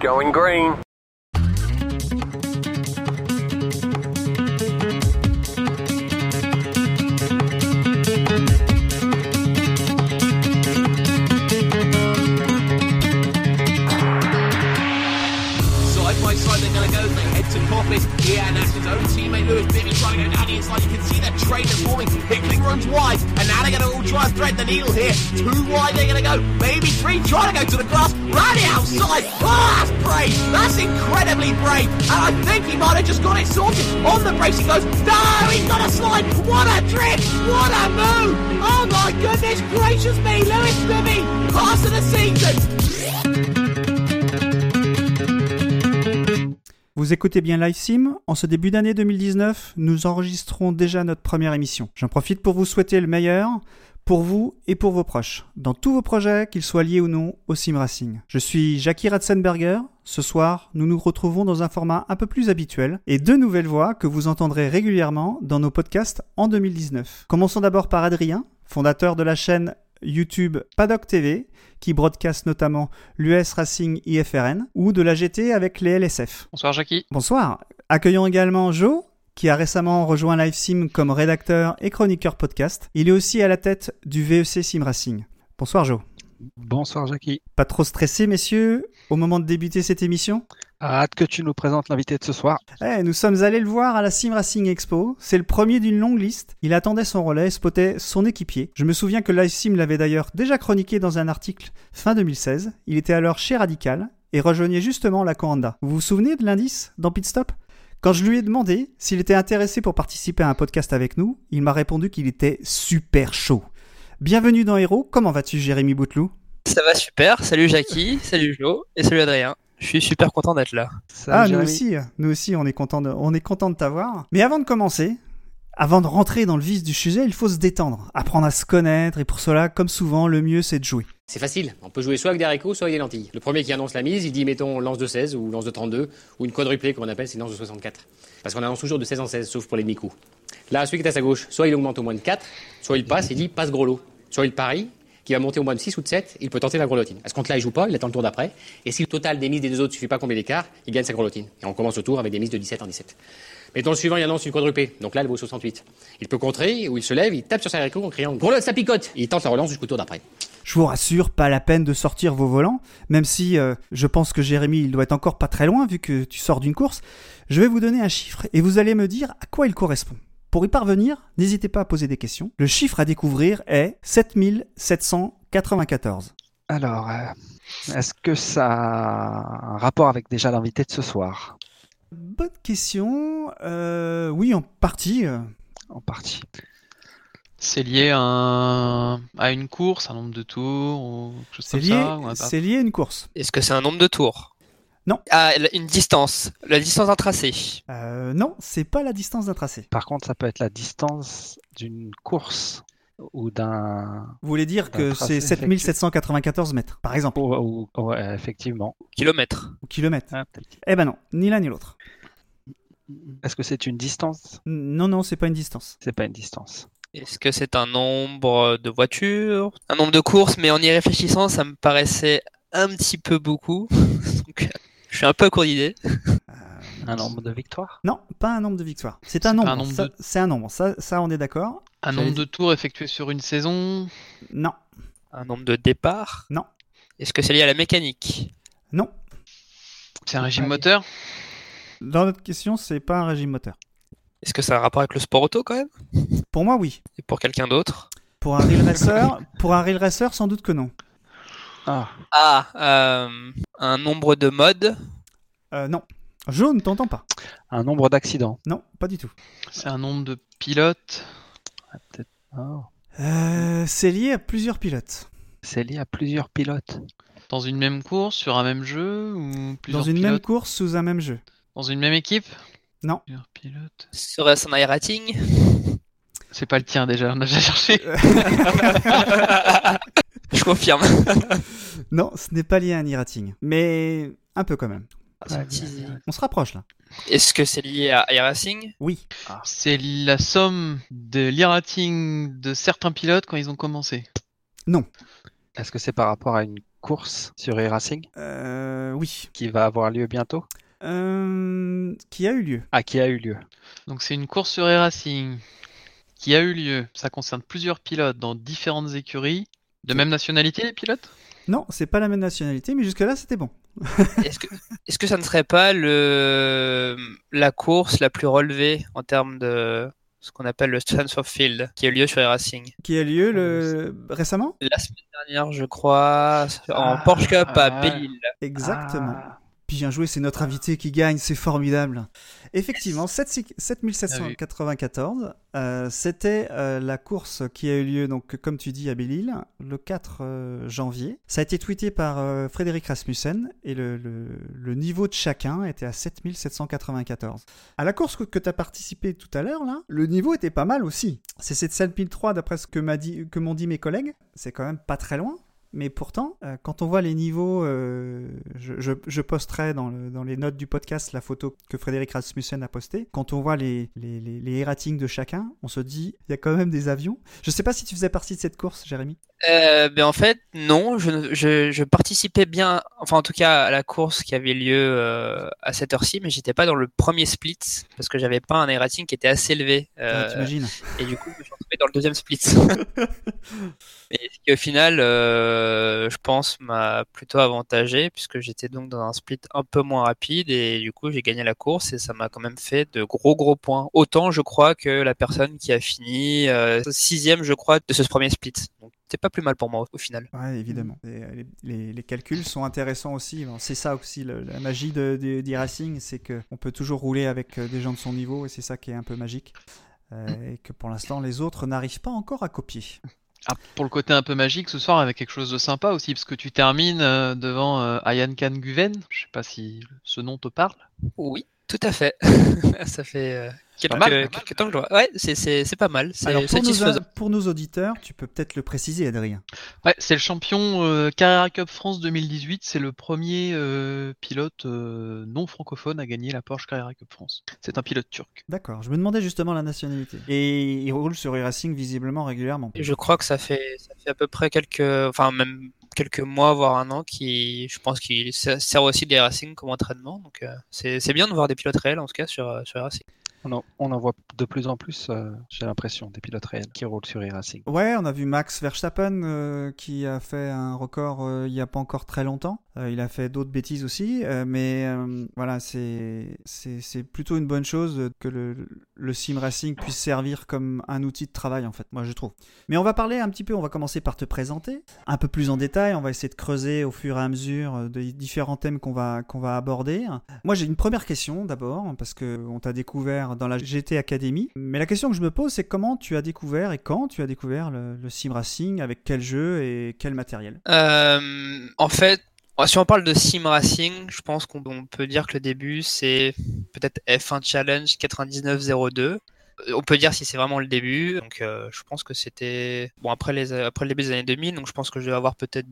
Going green. Coppice. Yeah, and his own teammate Lewis Bibby trying to down the inside. You can see that train is forming. Hickling runs wide. And now they're going to all try and thread the needle here. Two wide they're going to go. Maybe three trying to go to the glass. Rally outside. Oh, that's brave. That's incredibly brave. And I think he might have just got it sorted. On the brace he goes. No, he's got a slide. What a drift. What a move. Oh my goodness gracious me. Lewis Bibby. Pass of the season. Vous écoutez bien Live Sim En ce début d'année 2019, nous enregistrons déjà notre première émission. J'en profite pour vous souhaiter le meilleur pour vous et pour vos proches, dans tous vos projets, qu'ils soient liés ou non au sim racing. Je suis Jackie Ratzenberger. Ce soir, nous nous retrouvons dans un format un peu plus habituel et deux nouvelles voix que vous entendrez régulièrement dans nos podcasts en 2019. Commençons d'abord par Adrien, fondateur de la chaîne YouTube Paddock TV, qui broadcast notamment l'US Racing IFRN, ou de la GT avec les LSF. Bonsoir Jackie. Bonsoir. Accueillons également Joe, qui a récemment rejoint LiveSim comme rédacteur et chroniqueur podcast. Il est aussi à la tête du VEC Sim Racing. Bonsoir Joe. Bonsoir Jackie. Pas trop stressé, messieurs, au moment de débuter cette émission Hâte que tu nous présentes l'invité de ce soir. Eh, nous sommes allés le voir à la Sim Racing Expo. C'est le premier d'une longue liste. Il attendait son relais et spottait son équipier. Je me souviens que Live Sim l'avait d'ailleurs déjà chroniqué dans un article fin 2016. Il était alors chez Radical et rejoignait justement la Coanda. Vous vous souvenez de l'indice dans Pit Stop? Quand je lui ai demandé s'il était intéressé pour participer à un podcast avec nous, il m'a répondu qu'il était super chaud. Bienvenue dans Hero, comment vas-tu Jérémy Bouteloup? Ça va super. Salut Jackie, salut Joe et salut Adrien. Je suis super content d'être là. Salut, Ah, nous aussi, nous aussi, on est content de, on est content de t'avoir. Mais avant de commencer, avant de rentrer dans le vif du sujet, il faut se détendre, apprendre à se connaître, et pour cela, comme souvent, le mieux c'est de jouer. C'est facile, on peut jouer soit avec des haricots, soit avec des lentilles. Le premier qui annonce la mise, il dit mettons lance de 16 ou lance de 32 ou une quadruplée comme on appelle, c'est une lance de 64. Parce qu'on annonce toujours de 16 en 16, sauf pour les demi-coups. Là, celui qui est à sa gauche, soit il augmente au moins de 4, soit il passe, il dit passe gros lot. Soit il parie, qui va monter au moins de 6 ou de 7, il peut tenter la grelotine. À ce compte-là, il joue pas, il attend le tour d'après. Et si le total des mises des deux autres suffit pas à combler l'écart, il gagne sa grelotine. Et on commence le tour avec des mises de 17 en 17. Mettons le suivant, il annonce une quadruplée. Donc là, elle vaut 68. Il peut contrer, ou il se lève, il tape sur sa haricot en criant Grelotte, ça picote Il tente la relance jusqu'au tour d'après. Je vous rassure, pas la peine de sortir vos volants, même si euh, je pense que Jérémy, il doit être encore pas très loin vu que tu sors d'une course. Je vais vous donner un chiffre et vous allez me dire à quoi il correspond. Pour y parvenir, n'hésitez pas à poser des questions. Le chiffre à découvrir est 7794. Alors, euh, est-ce que ça a un rapport avec déjà l'invité de ce soir? Bonne question. Euh, oui, en partie. euh. En partie. C'est lié à, un- à une course, un nombre de tours, ou c'est lié à une course. Est-ce que c'est un nombre de tours? Non. Ah, une distance. La distance d'un tracé. Euh, non, c'est pas la distance d'un tracé. Par contre, ça peut être la distance d'une course ou d'un. Vous voulez dire que c'est 7794 mètres, par exemple, ou- ou- ouais, effectivement. Kilomètres. ou kilomètres. Ah. Eh ben non, ni l'un ni l'autre. Est-ce que c'est une distance? Non, non, c'est pas une distance. C'est pas une distance. Est-ce que c'est un nombre de voitures? Un nombre de courses, mais en y réfléchissant, ça me paraissait un petit peu beaucoup. Donc, je suis un peu à court d'idées. Un nombre de victoires? Non, pas un nombre de victoires. C'est un nombre. de- C'est un nombre. Ça, ça, on est d'accord. Un nombre de tours effectués sur une saison? Non, Un nombre de départs? Non. Est-ce que c'est lié à la mécanique? Non. C'est un régime moteur? Dans notre question, c'est pas un régime moteur. Est-ce que ça a un rapport avec le sport auto quand même? Pour moi, oui. Et pour quelqu'un d'autre? Pour un real racer, pour un real racer, sans doute que non. Ah, Ah, euh, un nombre de modes Euh, non. Je ne t'entends pas. un nombre d'accidents. Non, pas du tout. C'est un nombre de pilotes. Ah, peut-être. Oh. Euh, c'est lié à plusieurs pilotes. C'est lié à plusieurs pilotes. Dans une même course, sur un même jeu ou plusieurs Dans une même course, sous un même jeu. Dans une même équipe? Non. Plusieurs pilotes. Serait-ce un iRating C'est pas le tien déjà, on a déjà cherché. Je confirme. Non, ce n'est pas lié à un e-rating. Mais un peu quand même. Ouais, Si- On se rapproche là. Est-ce que c'est lié à iRacing Oui. C'est la somme de l'e-rating de certains pilotes quand ils ont commencé. Non. Est-ce que c'est par rapport à une course sur e-racing Euh, oui. qui va avoir lieu bientôt? Euh, qui a eu lieu. Ah, qui a eu lieu. Donc c'est une course sur e-racing qui a eu lieu. Ça concerne plusieurs pilotes dans différentes écuries. De même nationalité, les pilotes? Non, c'est pas la même nationalité, mais jusque-là, c'était bon. Est-ce que, ça ne serait pas le, la course la plus relevée en termes de ce qu'on appelle le transfer field qui a eu lieu sur e-racing Qui a lieu le... récemment? La semaine dernière, je crois, en Ah, Porsche Cup à ah. Belle-Île. Exactement. Ah. Bien joué, c'est notre invité qui gagne, c'est formidable. Effectivement, 7 Ah 7794, euh, c'était euh, la course qui a eu lieu, donc comme tu dis, à Belle-Île, le 4 euh, janvier. Ça a été tweeté par Frédéric Rasmussen et le, le- le niveau de chacun était à 7794. À la course que, tu as participé tout à l'heure, là, le niveau était pas mal aussi. C'est 7003 d'après ce que m'a dit- que m'ont dit mes collègues. C'est quand même pas très loin. Mais pourtant, euh, quand on voit les niveaux, euh, je, posterai dans, le- dans les notes du podcast la photo que Frédéric Rasmussen a postée. Quand on voit les, les, les, ratings de chacun, on se dit, il y a quand même des avions. Je sais pas si tu faisais partie de cette course, Jérémy. Euh, ben en fait, non, je, je, je participais bien, enfin en tout cas à la course qui avait lieu euh, à cette heure-ci, mais j'étais pas dans le premier split parce que j'avais pas un air rating qui était assez élevé. Euh, Ah, T'imagines Et du coup, je me suis retrouvé dans le deuxième split. Et ce qui au final, euh, je pense, m'a plutôt avantagé puisque j'étais donc dans un split un peu moins rapide et du coup, j'ai gagné la course et ça m'a quand même fait de gros gros points. Autant, je crois, que la personne qui a fini euh, sixième, je crois, de ce premier split. Donc, c'était pas plus mal pour moi au final. Ouais, évidemment. Et, euh, les, les- les calculs sont intéressants aussi. Bon, C'est ça aussi le- la magie de, de- d'e-racing, c'est qu'on peut toujours rouler avec euh, des gens de son niveau et c'est ça qui est un peu magique. Euh, et que pour l'instant, les autres n'arrivent pas encore à copier. Ah, pour le côté un peu magique, ce soir avec quelque chose de sympa aussi, parce que tu termines euh, devant euh, Ayan Khan Guven. Je sais pas si ce nom te parle. Oui, tout à fait. ça fait euh, quelques, pas mal. quelques temps que je vois. Ouais, c'est, c'est, c'est pas mal. C'est Alors pour nos, satisfaisant. pour nos auditeurs, tu peux peut-être le préciser, Adrien. Ouais, c'est le champion euh, Carrera Cup France 2018. C'est le premier euh, pilote euh, non francophone à gagner la Porsche Carrera Cup France. C'est un pilote turc. D'accord, je me demandais justement la nationalité. Et il roule sur e-racing visiblement régulièrement. Et Je crois que ça fait, ça fait à peu près quelques, enfin même quelques mois, voire un an, qui, je pense qu'il sert aussi des racing comme entraînement. Donc euh, c'est, c'est bien de voir des pilotes réels en tout cas sur, sur les racing. On en, voit de plus en plus, euh, j'ai l'impression, des pilotes réels qui roulent sur e-racing. Ouais, on a vu Max Verstappen euh, qui a fait un record euh, il y a pas encore très longtemps. Il a fait d'autres bêtises aussi, mais voilà, c'est plutôt une bonne chose que le, le sim racing puisse servir comme un outil de travail en fait, moi je trouve. Mais on va parler un petit peu, on va commencer par te présenter un peu plus en détail, on va essayer de creuser au fur et à mesure des différents thèmes qu'on va qu'on va aborder. Moi j'ai une première question d'abord parce que on t'a découvert dans la GT Academy, mais la question que je me pose c'est comment tu as découvert et quand tu as découvert le, sim racing, avec quel jeu et quel matériel? Euh, en fait, si on parle de sim racing, je pense qu'on on peut dire que le début c'est peut-être F1 Challenge 9902. On peut dire si c'est vraiment le début. Donc, euh, je pense que c'était bon après les après le début des années 2000. Donc, je pense que je devais avoir peut-être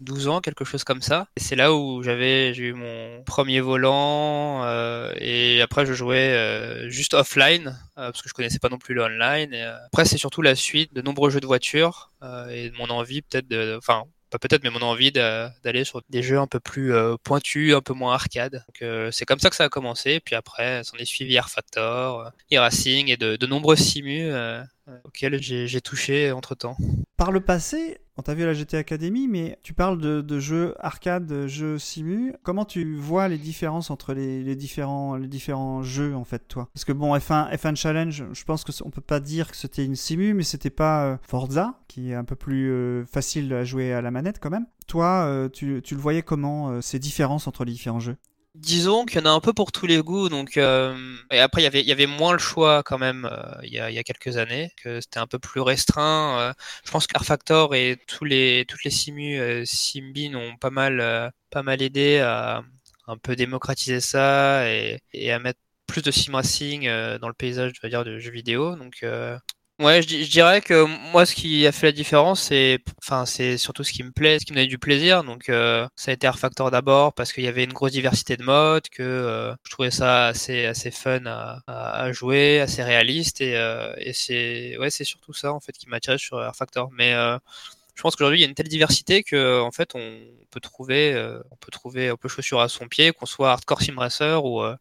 12 ans, quelque chose comme ça. Et c'est là où j'avais j'ai eu mon premier volant euh, et après je jouais euh, juste offline euh, parce que je connaissais pas non plus le online. Et, après, c'est surtout la suite de nombreux jeux de voiture euh, et de mon envie peut-être de, enfin pas peut-être, mais mon envie d'a- d'aller sur des jeux un peu plus euh, pointus, un peu moins arcade. Donc, euh, c'est comme ça que ça a commencé. Puis après, s'en est suivi R Factor, euh, e-racing et de, de nombreux simus auxquels j'ai touché entre temps. Par le passé, on t'a vu à la GT Academy, mais tu parles de, jeux arcade, de jeux simu. Comment tu vois les différences entre les, différents, les différents jeux, en fait, toi? Parce que bon, F1, F1 Challenge, je pense que c- on peut pas dire que c'était une simu, mais c'était pas euh, Forza, qui est un peu plus euh, facile à jouer à la manette quand même. Toi, euh, tu, tu le voyais comment, ces différences entre les différents jeux? Disons qu'il y en a un peu pour tous les goûts, donc euh, et après il y avait moins le choix quand même euh, il y y a quelques années que c'était un peu plus restreint. euh. je pense qu'R Factor et tous les toutes les simus euh, Simbin ont pas mal pas mal aidé à un peu démocratiser ça et, à mettre plus de sim racing dans le paysage je veux dire de jeux vidéo. Donc Ouais, je, je dirais que moi, ce qui a fait la différence, c'est, enfin, c'est surtout ce qui me plaît, ce qui me donne du plaisir. Donc, euh, ça a été R Factor d'abord parce qu'il y avait une grosse diversité de modes, que euh, je trouvais ça assez, assez fun à, à, jouer, assez réaliste, et, euh, et c'est, ouais, c'est surtout ça en fait qui m'a sur R Factor. Mais euh, Je pense qu'aujourd'hui il y a une telle diversité que en fait on peut trouver, euh, on peut trouver un peu chaussure à son pied, qu'on soit hardcore sim racer ou euh,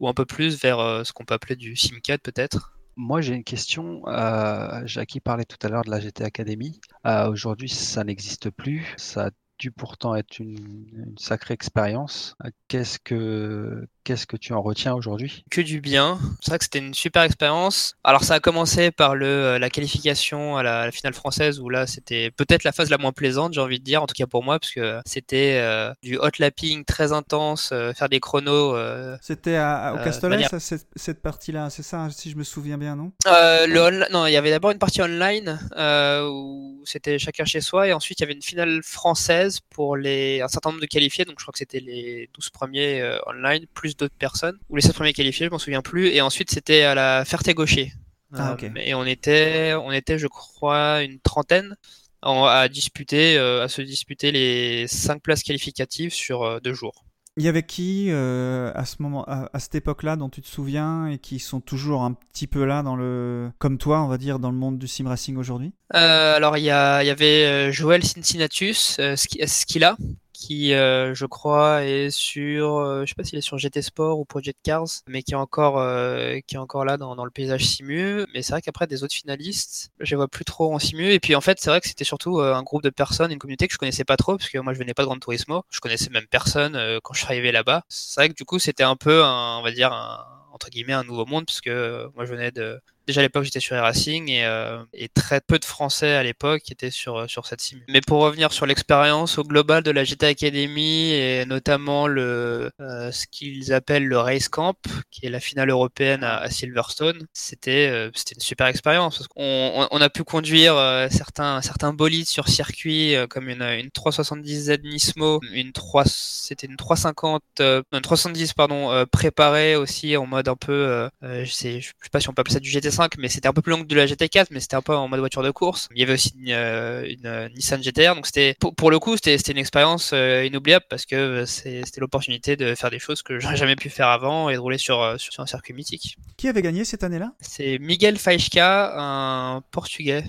ou un peu plus vers ce qu'on peut appeler du simcad peut-être. Moi, j'ai une question. Euh, Jackie parlait tout à l'heure de la GT Academy. Euh, Aujourd'hui, ça n'existe plus. Ça a dû pourtant être une, une sacrée expérience. Euh, Qu'est-ce que qu'est-ce que tu en retiens aujourd'hui? Que du bien. C'est vrai que c'était une super expérience. Alors ça a commencé par le euh, la qualification à la, à la finale française où là c'était peut-être la phase la moins plaisante, j'ai envie de dire, en tout cas pour moi, parce que c'était euh, du hot lapping très intense, euh, faire des chronos. euh, C'était à- à- au Euh, Castellet, manière- cette, cette partie-là, c'est ça, si je me souviens bien, non? Euh, le non, il y avait d'abord une partie online euh, où c'était chacun chez soi et ensuite il y avait une finale française pour les un certain nombre de qualifiés. Donc je crois que c'était les 12 premiers euh, online plus d'autres personnes ou les 7 premiers qualifiés, je m'en souviens plus. Et ensuite c'était à la Ferté-Gaucher. Ah, ok. et on était on était je crois une trentaine en- à disputer euh, à se disputer les 5 places qualificatives sur euh, deux jours. Il y avait qui euh, à ce moment, à, à cette époque-là, dont tu te souviens et qui sont toujours un petit peu là dans le, comme toi, on va dire, dans le monde du sim racing aujourd'hui? Euh, alors il y, a, il y avait euh, Joël Cincinnatus, euh, Ski- Skilla, qui euh, je crois est sur, euh, je sais pas s'il est sur GT Sport ou Project Cars, mais qui est encore, euh, qui est encore là dans, dans le paysage simu. Mais c'est vrai qu'après des autres finalistes, je les vois plus trop en simu. Et puis en fait c'est vrai que c'était surtout euh, un groupe de personnes, une communauté que je connaissais pas trop, parce que moi je venais pas de Gran Turismo, je connaissais même personne euh, quand je suis arrivé là-bas. C'est vrai que du coup c'était un peu, un, on va dire un entre guillemets un nouveau monde, parce que euh, moi je venais de À l'époque j'étais sur Racing et, euh, et très peu de Français à l'époque étaient sur euh, sur cette sim. Mais pour revenir sur l'expérience au global de la GT Academy et notamment le euh, ce qu'ils appellent le Race Camp, qui est la finale européenne à, Silverstone, c'était euh, c'était une super expérience on, on a pu conduire euh, certains certains bolides sur circuit comme une une 370Z Nismo, une 3 c'était une 350 euh, non, une 370 pardon préparée aussi en mode un peu je sais je sais pas si on peut appeler ça du GT5 mais c'était un peu plus long que de la GT4 mais c'était un peu en mode voiture de course. Il y avait aussi une, euh, une, euh, Nissan GTR donc c'était pour, pour le coup c'était une expérience euh, inoubliable parce que c'est- c'était l'opportunité de faire des choses que j'aurais jamais pu faire avant et de rouler sur sur, sur un circuit mythique. Qui avait gagné cette année-là? C'est Miguel Faísca un portugais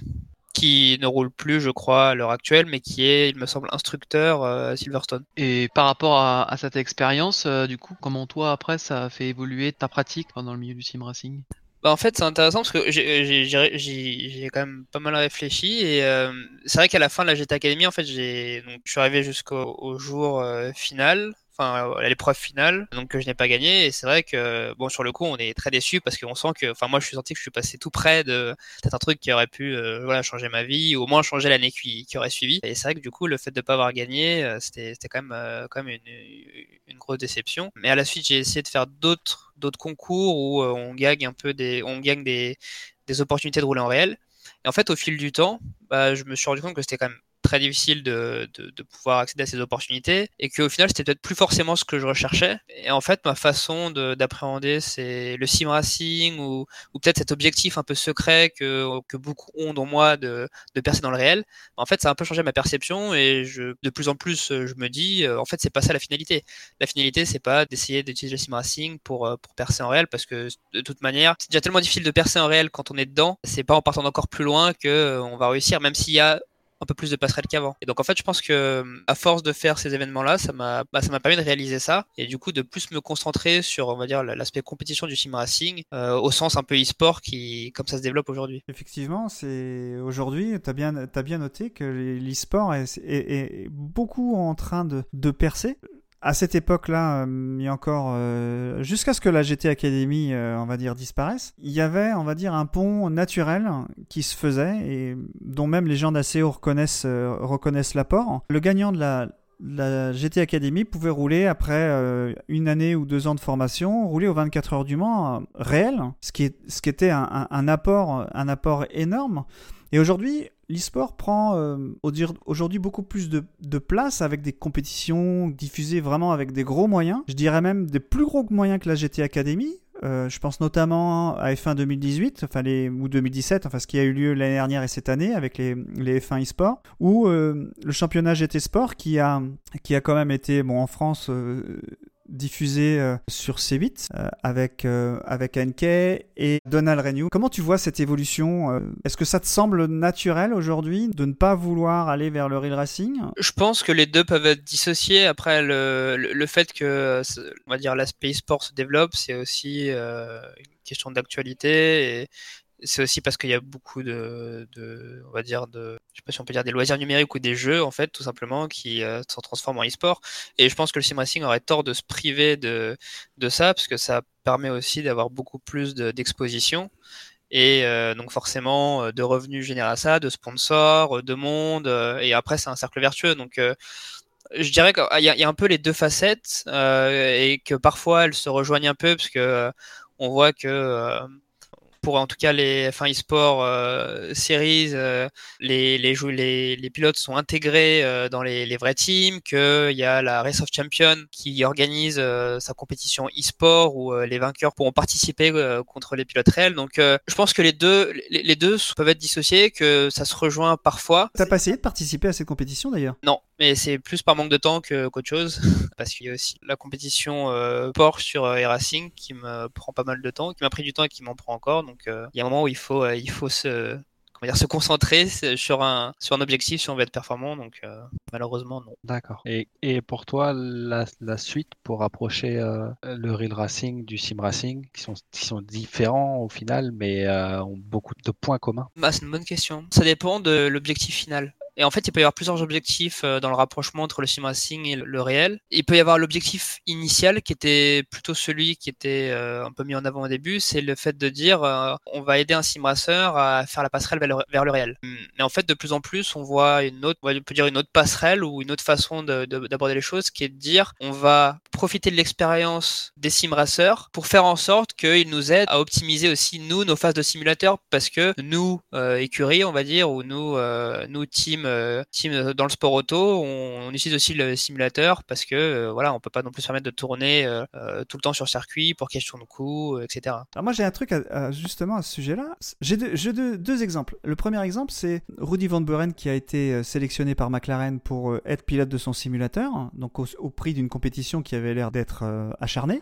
qui ne roule plus, je crois, à l'heure actuelle, mais qui est, il me semble, instructeur à Silverstone. Et par rapport à, à cette expérience, euh, du coup, comment toi après ça a fait évoluer ta pratique dans le milieu du sim racing? Bah, en fait, c'est intéressant parce que j'ai- j'ai quand même pas mal réfléchi et euh, c'est vrai qu'à la fin de la GT Academy, en fait, j'ai donc je suis arrivé jusqu'au au jour euh, final, enfin à l'épreuve finale, donc que je n'ai pas gagné et c'est vrai que bon sur le coup, on est très déçu parce qu'on sent que, enfin moi, je suis senti que je suis passé tout près de peut-être un truc qui aurait pu euh, voilà changer ma vie ou au moins changer l'année qui, qui aurait suivi. Et c'est vrai que du coup, le fait de pas avoir gagné, euh, c'était c'était quand même euh, quand même une, une grosse déception. Mais à la suite, j'ai essayé de faire d'autres d'autres concours où euh, on gagne un peu des on gagne des des opportunités de rouler en réel. Et en fait, au fil du temps, bah, je me suis rendu compte que c'était quand même très difficile de, de, pouvoir accéder à ces opportunités et qu'au final, c'était peut-être plus forcément ce que je recherchais. Et en fait, ma façon de- d'appréhender c'est le sim racing ou, ou peut-être cet objectif un peu secret que, que beaucoup ont dans moi de, de percer dans le réel. En fait, ça a un peu changé ma perception et je, de plus en plus, euh, je me dis, euh, en fait, c'est pas ça la finalité. La finalité, c'est pas d'essayer d'utiliser le sim racing pour, euh, pour percer en réel parce que de toute manière, c'est déjà tellement difficile de percer en réel quand on est dedans. C'est pas en partant encore plus loin que on va réussir, même s'il y a un peu plus de passerelles qu'avant. Et donc en fait, je pense que à force de faire ces événements-là, ça m'a bah, ça m'a permis de réaliser ça et du coup de plus me concentrer sur on va dire l'aspect compétition du sim racing euh, au sens un peu e-sport qui comme ça se développe aujourd'hui. Effectivement, c'est aujourd'hui, tu as bien, t'as bien noté que l'e-sport est, beaucoup en train de percer. À cette époque-là, euh, encore, euh, jusqu'à ce que la GT Academy, euh, on va dire, disparaisse, il y avait, on va dire, un pont naturel qui se faisait et dont même les gens d'ACO reconnaissent, euh, reconnaissent l'apport. Le gagnant de la, GT Academy pouvait rouler après une année ou deux ans de formation, rouler aux 24 heures du Mans réel, ce qui, était un apport, un apport énorme. Et aujourd'hui, l'e-sport prend euh, aujourd'hui beaucoup plus de, place avec des compétitions diffusées vraiment avec des gros moyens. Je dirais même des plus gros moyens que la GT Academy. Euh, je pense notamment à F1 2018, enfin ou 2017, enfin ce qui a eu lieu l'année dernière et cette année avec les, les F1 e-sport, ou euh, le championnat GT Sport qui a, qui a quand même été, bon en France, diffusé euh, sur C8 euh, avec, euh, avec NK et Donald Renew. Comment tu vois cette évolution Est-ce que ça te semble naturel aujourd'hui de ne pas vouloir aller vers le real racing? Je pense que les deux peuvent être dissociés. Après, le, le, fait que, on va dire, l'aspect e-sport se développe, c'est aussi euh, une question d'actualité et c'est aussi parce qu'il y a beaucoup de, de, on va dire, de, je sais pas si on peut dire des loisirs numériques ou des jeux, en fait, tout simplement, qui euh, s'en transforment en e-sport. Et je pense que le sim racing aurait tort de se priver de, de ça, parce que ça permet aussi d'avoir beaucoup plus de- d'exposition. Et euh, donc forcément euh, de revenus générés à ça, de sponsors, euh, de monde, et après c'est un cercle vertueux. Donc je dirais qu'il y, a- il y a un peu les deux facettes et que parfois elles se rejoignent un peu parce que on voit que pour en tout cas les F1 eSport euh, series, euh, les, les, les, les pilotes sont intégrés euh, dans les, les vrais teams, qu'il y a la Race of Champions qui organise euh, sa compétition e-sport où euh, les vainqueurs pourront participer euh, contre les pilotes réels. Donc euh, je pense que les deux, les, les deux peuvent être dissociés, que ça se rejoint parfois. T'as pas essayé de participer à cette compétition d'ailleurs? Non, mais c'est plus par manque de temps que qu'autre chose, parce qu'il y a aussi la compétition euh, Porsche sur euh, e-racing qui me prend pas mal de temps, qui m'a pris du temps et qui m'en prend encore. Donc euh, il y a un moment où il faut euh, il faut se comment dire se concentrer sur un sur un objectif si on veut être performant. Donc euh, malheureusement non. D'accord. Et, et pour toi, la, la suite pour approcher le real racing du sim racing, qui sont, qui sont différents au final, mais ont beaucoup de points communs? Bah, c'est une bonne question. Ça dépend de l'objectif final. Et en fait, il peut y avoir plusieurs objectifs euh, dans le rapprochement entre le sim racing et le- réel. Il peut y avoir l'objectif initial qui était plutôt celui qui était euh, un peu mis en avant au début, c'est le fait de dire euh, on va aider un sim racer à faire la passerelle vers le, réel. Mais en fait, de plus en plus, on voit une autre, on peut dire une autre passerelle ou une autre façon de- de- d'aborder les choses, qui est de dire on va profiter de l'expérience des sim racers pour faire en sorte qu'ils nous aident à optimiser aussi nous nos phases de simulateur parce que nous euh, écurie on va dire ou nous euh, nous team euh, team dans le sport auto on, utilise aussi le simulateur parce que euh, voilà on peut pas non plus se permettre de tourner euh, euh, tout le temps sur circuit pour de coût euh, etc Alors moi j'ai un truc justement à ce sujet-là. J'ai deux, exemples. Le premier exemple c'est Rudy Van Buren qui a été euh, sélectionné par McLaren pour euh, être pilote de son simulateur, donc au, prix d'une compétition qui avait l'air d'être euh, acharnée.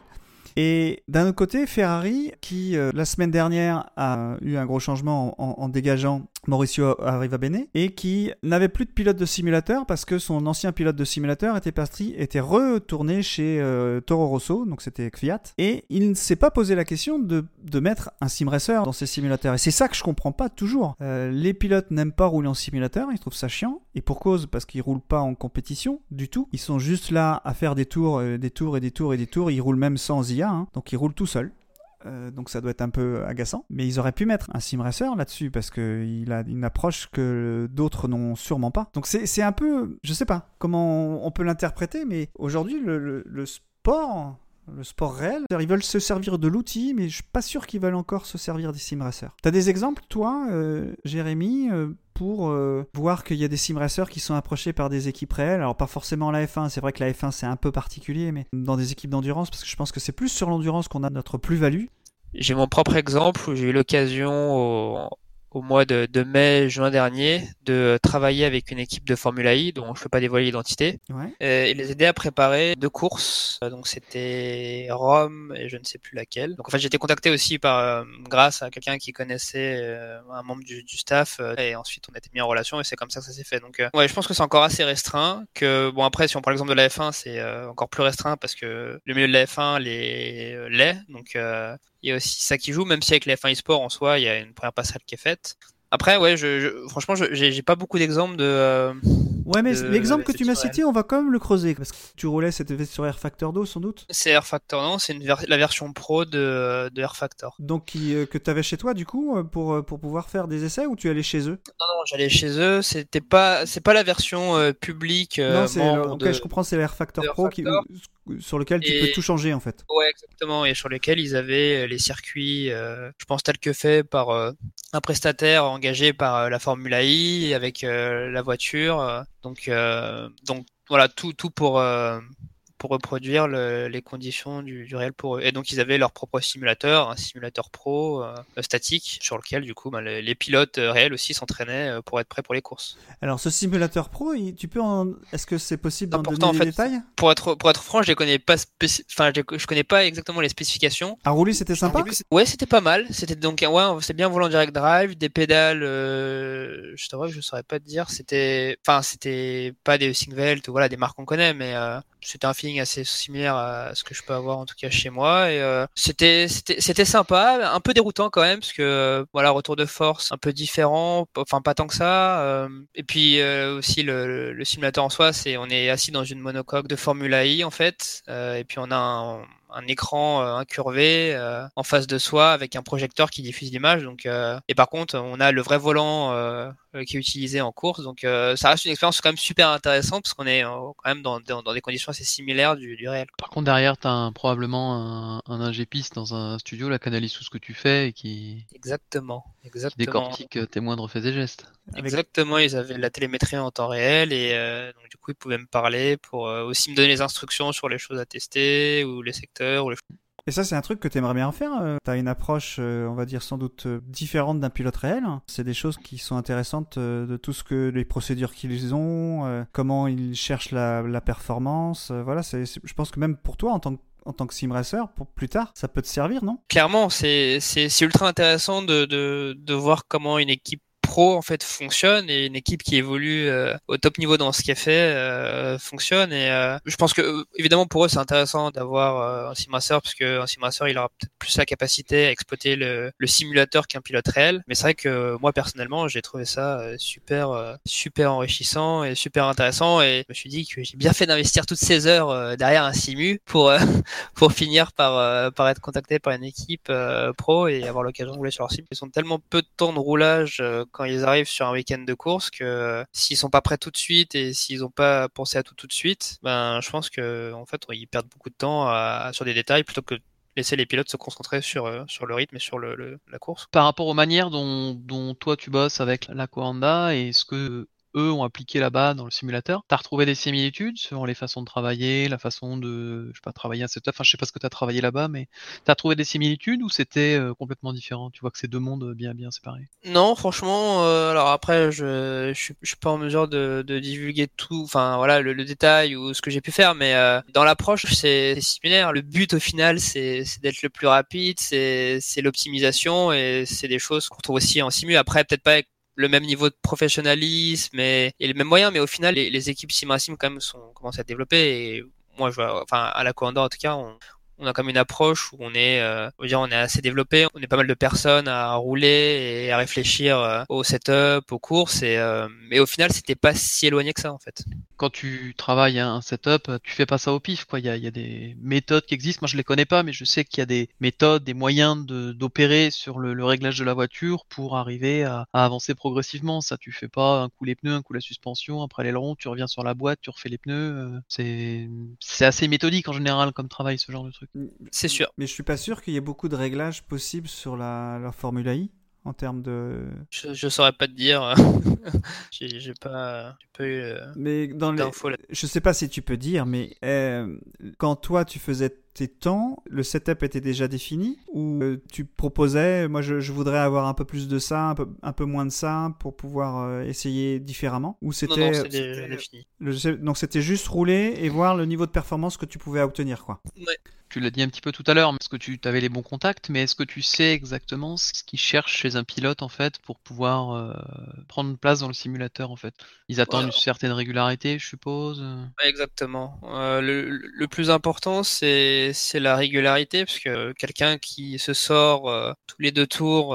Et d'un autre côté, Ferrari, qui euh, la semaine dernière a eu un gros changement en, en- en dégageant Mauricio Arrivabene, et qui n'avait plus de pilote de simulateur parce que son ancien pilote de simulateur était retourné chez euh, Toro Rosso, donc c'était Fiat, et il ne s'est pas posé la question de, de mettre un sim racer dans ses simulateurs. Et c'est ça que je comprends pas toujours. Euh, les pilotes n'aiment pas rouler en simulateur, ils trouvent ça chiant, et pour cause, parce qu'ils roulent pas en compétition du tout. Ils sont juste là à faire des tours, euh, des tours et des tours et des tours. Ils roulent même sans IA, hein. donc ils roulent tout seuls. Euh, donc ça doit être un peu agaçant. Mais ils auraient pu mettre un sim racer là-dessus parce qu'il a une approche que d'autres n'ont sûrement pas. Donc c'est un peu, je sais pas comment on peut l'interpréter, mais aujourd'hui le sport, le sport réel, ils veulent se servir de l'outil, mais je suis pas sûr qu'ils veulent encore se servir des sim racers. T'as des exemples, toi, euh, Jérémy, euh, pour euh, voir qu'il y a des sim racers qui sont approchés par des équipes réelles? Alors pas forcément la F1, c'est vrai que la F1 c'est un peu particulier, mais dans des équipes d'endurance, parce que je pense que c'est plus sur l'endurance qu'on a notre plus-value. j'ai mon propre exemple où j'ai eu l'occasion au mois de, de mai juin dernier de travailler avec une équipe de Formula I dont je peux pas dévoiler l'identité Ouais. et les aider à préparer deux courses. Euh, Donc c'était Rome et je ne sais plus laquelle. Donc en fait j'ai été contacté aussi par euh, grâce à quelqu'un qui connaissait euh, un membre du, du staff euh, et ensuite on a été mis en relation et c'est comme ça que ça s'est fait. Donc ouais je pense que c'est encore assez restreint. Que bon après si on prend l'exemple de la F1 c'est encore plus restreint parce que le milieu de la F1 les l'est donc euh, il y a aussi ça qui joue même si avec la F1 eSport en soi il y a une première passerelle qui est faite. Après, ouais, je, je- franchement, j'ai pas beaucoup d'exemples de. euh, Ouais, mais l'exemple que tu m'as cité, on va quand même le creuser. Parce que tu roulais, c'était sur Air Factor 2 sans doute? C'est Air Factor, non C'est ver- la version pro de, de Air Factor. Donc qui, euh, que tu avais chez toi du coup euh, pour, pour pouvoir faire des essais ou tu allais chez eux? Non, non, j'allais chez eux. C'était pas, c'est pas la version euh, publique. Non, c'est membre le- ok, de- je comprends, c'est l'Air Factor Air Pro qui-. Sur lequel tu Et- peux tout changer en fait. Ouais, exactement. Et sur lesquels ils avaient euh, les circuits, euh, je pense, tels que fait par euh, un prestataire engagé par euh, la Formula I avec la voiture. donc, donc voilà, tout, tout pour, pour reproduire le- les conditions du, du réel pour eux. Et donc ils avaient leur propre simulateur, un simulateur pro euh, statique, sur lequel du coup ben, les, les pilotes euh, réels aussi s'entraînaient euh, pour être prêts pour les courses. Alors, ce simulateur pro, il- tu peux en... Est-ce que c'est possible d'en donner en des fait, détails? Pour être pour être franc, je les connais pas enfin je, je connais pas exactement les spécifications. À rouler, c'était sympa? Ouais, c'était pas mal. C'était donc ouais, c'est bien volant direct drive, des pédales. Euh, je je saurais pas te dire. C'était, enfin, c'était pas des Singvelt ou voilà des marques qu'on connaît, mais euh, c'était un feeling assez similaire à ce que je peux avoir en tout cas chez moi. Et euh, c'était c'était sympa, un peu déroutant quand même parce que euh, voilà retour de force un peu différent, enfin pas tant que ça. euh, et puis euh, aussi le, simulateur en soi, c'est on est assis dans une monocoque de Formula I en fait, et puis on a un un écran euh, incurvé euh, en face de soi avec un projecteur qui diffuse l'image. Donc, euh, et par contre, on a le vrai volant qui est utilisé en course. Donc, ça reste une expérience quand même super intéressante parce qu'on est quand même dans, dans, dans des conditions assez similaires du, du réel. Par contre, derrière, t'as un- probablement un, un ingé piste dans un studio, la canalise tout ce que tu fais et qui, Exactement, qui exactement. décortique euh, tes moindres faits et gestes. Exactement, ils avaient la télémétrie en temps réel et euh, donc du coup ils pouvaient me parler pour euh, aussi me donner les instructions sur les choses à tester ou les secteurs ou les Et ça, c'est un truc que tu aimerais bien faire. euh, T'as une approche, on va dire, sans doute différente d'un pilote réel. C'est des choses qui sont intéressantes de tout ce que les procédures qu'ils ont, comment ils cherchent la, la performance. voilà, c'est- je pense que même pour toi, en tant que en tant que sim racer, pour plus tard, ça peut te servir, non? Clairement, c'est ultra intéressant de, de de voir comment une équipe pro en fait fonctionne et une équipe qui évolue euh, au top niveau dans ce qu'elle fait euh, fonctionne et euh, je pense que évidemment pour eux c'est intéressant d'avoir un simracer parce que un simracer il aura peut-être plus la capacité à exploiter le, le simulateur qu'un pilote réel mais c'est vrai que moi personnellement j'ai trouvé ça super super enrichissant et super intéressant et je me suis dit que j'ai bien fait d'investir toutes ces heures derrière un simu pour pour finir par, par être contacté par une équipe pro et avoir l'occasion de rouler sur leur sim. Ils ont tellement peu de temps de roulage quand ils arrivent sur un week-end de course que euh, s'ils sont pas prêts tout de suite et s'ils ont pas pensé à tout tout de suite, ben je pense que en fait ils perdent beaucoup de temps sur des détails plutôt que laisser les pilotes se concentrer sur euh, sur le rythme et sur le, la course. Par rapport aux manières dont, toi tu bosses avec la Coanda et ce que eux ont appliqué là-bas dans le simulateur, t'as retrouvé des similitudes sur les façons de travailler, la façon de, je sais pas, travailler un setup, enfin je sais pas ce que t'as travaillé là-bas, mais t'as trouvé des similitudes ou c'était euh, complètement différent? Tu vois que c'est deux mondes bien bien séparés. Non, franchement, euh, alors après, je, je, suis, pas en mesure de, divulguer tout, enfin voilà, le, détail ou ce que j'ai pu faire, mais euh, dans l'approche, c'est similaire. Le but au final, c'est d'être le plus rapide, c'est c'est l'optimisation et c'est des choses qu'on trouve aussi en simu. Après, peut-être pas avec le même niveau de professionnalisme et, et les mêmes moyens, mais au final, les, équipes sim quand même sont commencent à développer. Et moi, je vois, enfin à la Coanda en tout cas, on, on a comme une approche où on est, euh, on est assez développé. On est pas mal de personnes à rouler et à réfléchir euh, au setup, aux courses. Et, euh, mais au final, c'était pas si éloigné que ça en fait. Quand tu travailles un setup, tu fais pas ça au pif, quoi. Il y a, y a des méthodes qui existent. Moi, je les connais pas, mais je sais qu'il y a des méthodes, des moyens d'opérer sur le, le réglage de la voiture pour arriver à, à avancer progressivement. Ça, tu fais pas un coup les pneus, un coup la suspension, après l'aileron, tu reviens sur la boîte, tu refais les pneus. euh, c'est assez méthodique en général comme travail, ce genre de truc. C'est sûr. Mais je suis pas sûr qu'il y ait beaucoup de réglages possibles sur la, la Formula I en termes de. Je, je saurais pas te dire. j'ai pas, j'ai pas eu euh, Mais dans les. Je sais pas si tu peux dire, mais euh, quand toi tu faisais tes temps, le setup était déjà défini ou euh, tu proposais, moi je, je voudrais avoir un peu plus de ça, un peu, un peu moins de ça pour pouvoir essayer différemment? Ou c'était défini. le- donc c'était juste rouler et voir le niveau de performance que tu pouvais obtenir quoi? Tu l'as dit un petit peu tout à l'heure, est-ce que tu avais les bons contacts, mais est-ce que tu sais exactement ce qu'ils cherchent chez un pilote en fait pour pouvoir euh, prendre place dans le simulateur en fait? Ils attendent une certaine régularité, je suppose. euh? Exactement. Euh, le, le plus important, c'est la régularité, parce que quelqu'un qui se sort euh, tous les deux tours,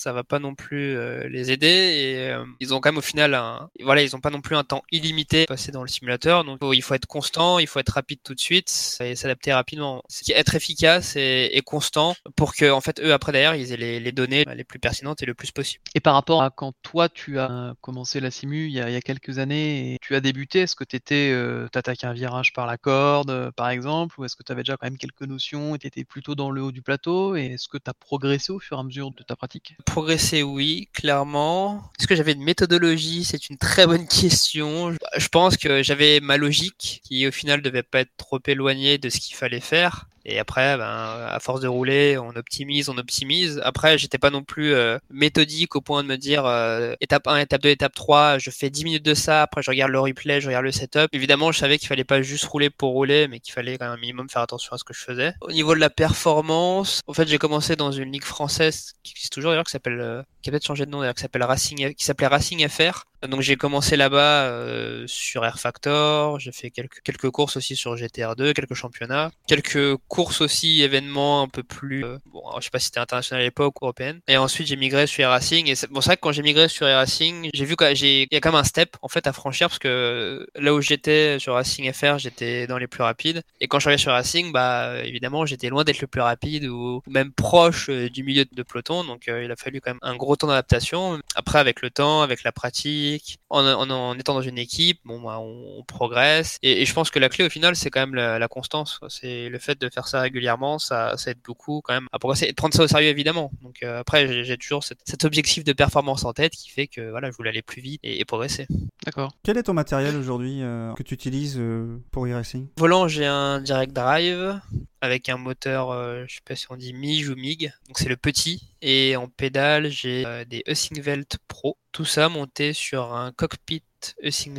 ça va pas non plus euh, les aider. Et euh, ils ont quand même au final, un, voilà, ils ont pas non plus un temps illimité passé dans le simulateur. Donc il faut être constant, il faut être rapide tout de suite et s'adapter rapidement. C'est être efficace et, et constant pour que en fait eux après derrière ils aient les, les données les plus pertinentes et le plus possible. Et par rapport à quand toi tu as commencé la simu il y a, il y a quelques années et tu as débuté, est-ce que tu étais euh, t'attaquais un virage par la corde euh, par exemple, ou est-ce que tu avais déjà quand même quelques notions et tu étais plutôt dans le haut du plateau et est-ce que tu as progressé au fur et à mesure de ta pratique? Progresser, oui, clairement. Est-ce que j'avais une méthodologie? C'est une très bonne question. Je pense que j'avais ma logique, qui au final devait pas être trop éloignée de ce qu'il fallait faire. Et après, ben, à force de rouler, on optimise, on optimise. Après, j'étais pas non plus euh, méthodique au point de me dire euh, étape 1, étape 2, étape 3, je fais 10 minutes de ça, après je regarde le replay, je regarde le setup. Évidemment, je savais qu'il fallait pas juste rouler pour rouler, mais qu'il fallait quand même un minimum faire attention à ce que je faisais. Au niveau de la performance, en fait, j'ai commencé dans une ligue française qui existe toujours d'ailleurs, qui s'appelle, euh, qui a peut-être changé de nom d'ailleurs, qui s'appelle Racing, qui s'appelait Racing FR. Donc j'ai commencé là-bas euh, sur Air Factor, j'ai fait quelques, quelques courses aussi sur GTR2, quelques championnats, quelques courses aussi, événements un peu plus, euh, bon, je sais pas si c'était international à l'époque ou européenne. Et ensuite j'ai migré sur Air Racing. Et c'est pour ça que quand j'ai migré sur Air Racing, j'ai vu qu'il y a quand même un step en fait à franchir parce que là où j'étais sur Racing FR, j'étais dans les plus rapides. Et quand je suis arrivé sur Racing, bah évidemment j'étais loin d'être le plus rapide ou même proche euh, du milieu de peloton. Donc il a fallu quand même un gros temps d'adaptation. Après avec le temps, avec la pratique en, en, étant dans une équipe, bon, bah, on, progresse. Et, je pense que la clé au final, c'est quand même la, constance. C'est le fait de faire ça régulièrement, ça, ça aide beaucoup quand même à progresser et de prendre ça au sérieux évidemment. Donc euh, après, j'ai toujours cet, objectif de performance en tête qui fait que voilà, je voulais aller plus vite et, progresser. D'accord. Quel est ton matériel aujourd'hui euh, que tu utilises euh, pour e-racing? Volant, j'ai un direct drive avec un moteur, je sais pas si on dit MIG ou MIG, donc c'est le petit. Et en pédale, j'ai des Welt Pro. Tout ça monté sur un cockpit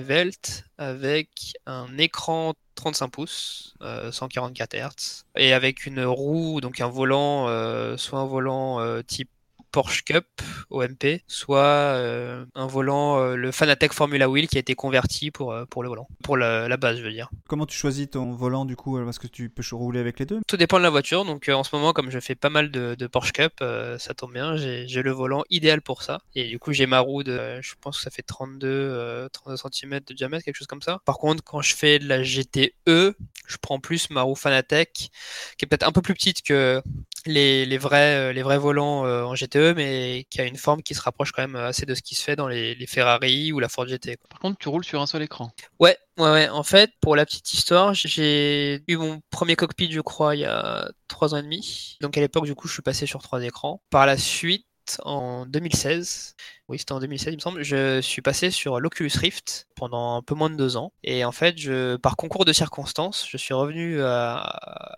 Welt avec un écran 35 pouces, 144 Hz, et avec une roue, donc un volant, euh, soit un volant euh, type Porsche Cup OMP, soit euh, un volant, euh, le Fanatec Formula Wheel qui a été converti pour, euh, pour le volant, pour la, base, je veux dire. Comment tu choisis ton volant du coup Parce que tu peux rouler avec les deux? Tout dépend de la voiture. Donc en ce moment, comme je fais pas mal de, Porsche Cup, ça tombe bien. J'ai le volant idéal pour ça. Et du coup, j'ai ma roue de, je pense que ça fait 32, 32 cm de diamètre, quelque chose comme ça. Par contre, quand je fais de la GTE, je prends plus ma roue Fanatec, qui est peut-être un peu plus petite que les, les, vrais, les vrais volants en GTE, mais qui a une forme qui se rapproche quand même assez de ce qui se fait dans les, Ferrari ou la Ford GT. Par contre, tu roules sur un seul écran. Ouais, ouais, ouais. En fait, pour la petite histoire, j'ai eu mon premier cockpit, je crois, il y a trois ans et demi. Donc à l'époque, du coup, je suis passé sur trois écrans. Par la suite, en 2016, oui, c'était en 2016, il me semble, je suis passé sur l'Oculus Rift pendant un peu moins de deux ans. Et en fait, je, par concours de circonstances, je suis revenu à,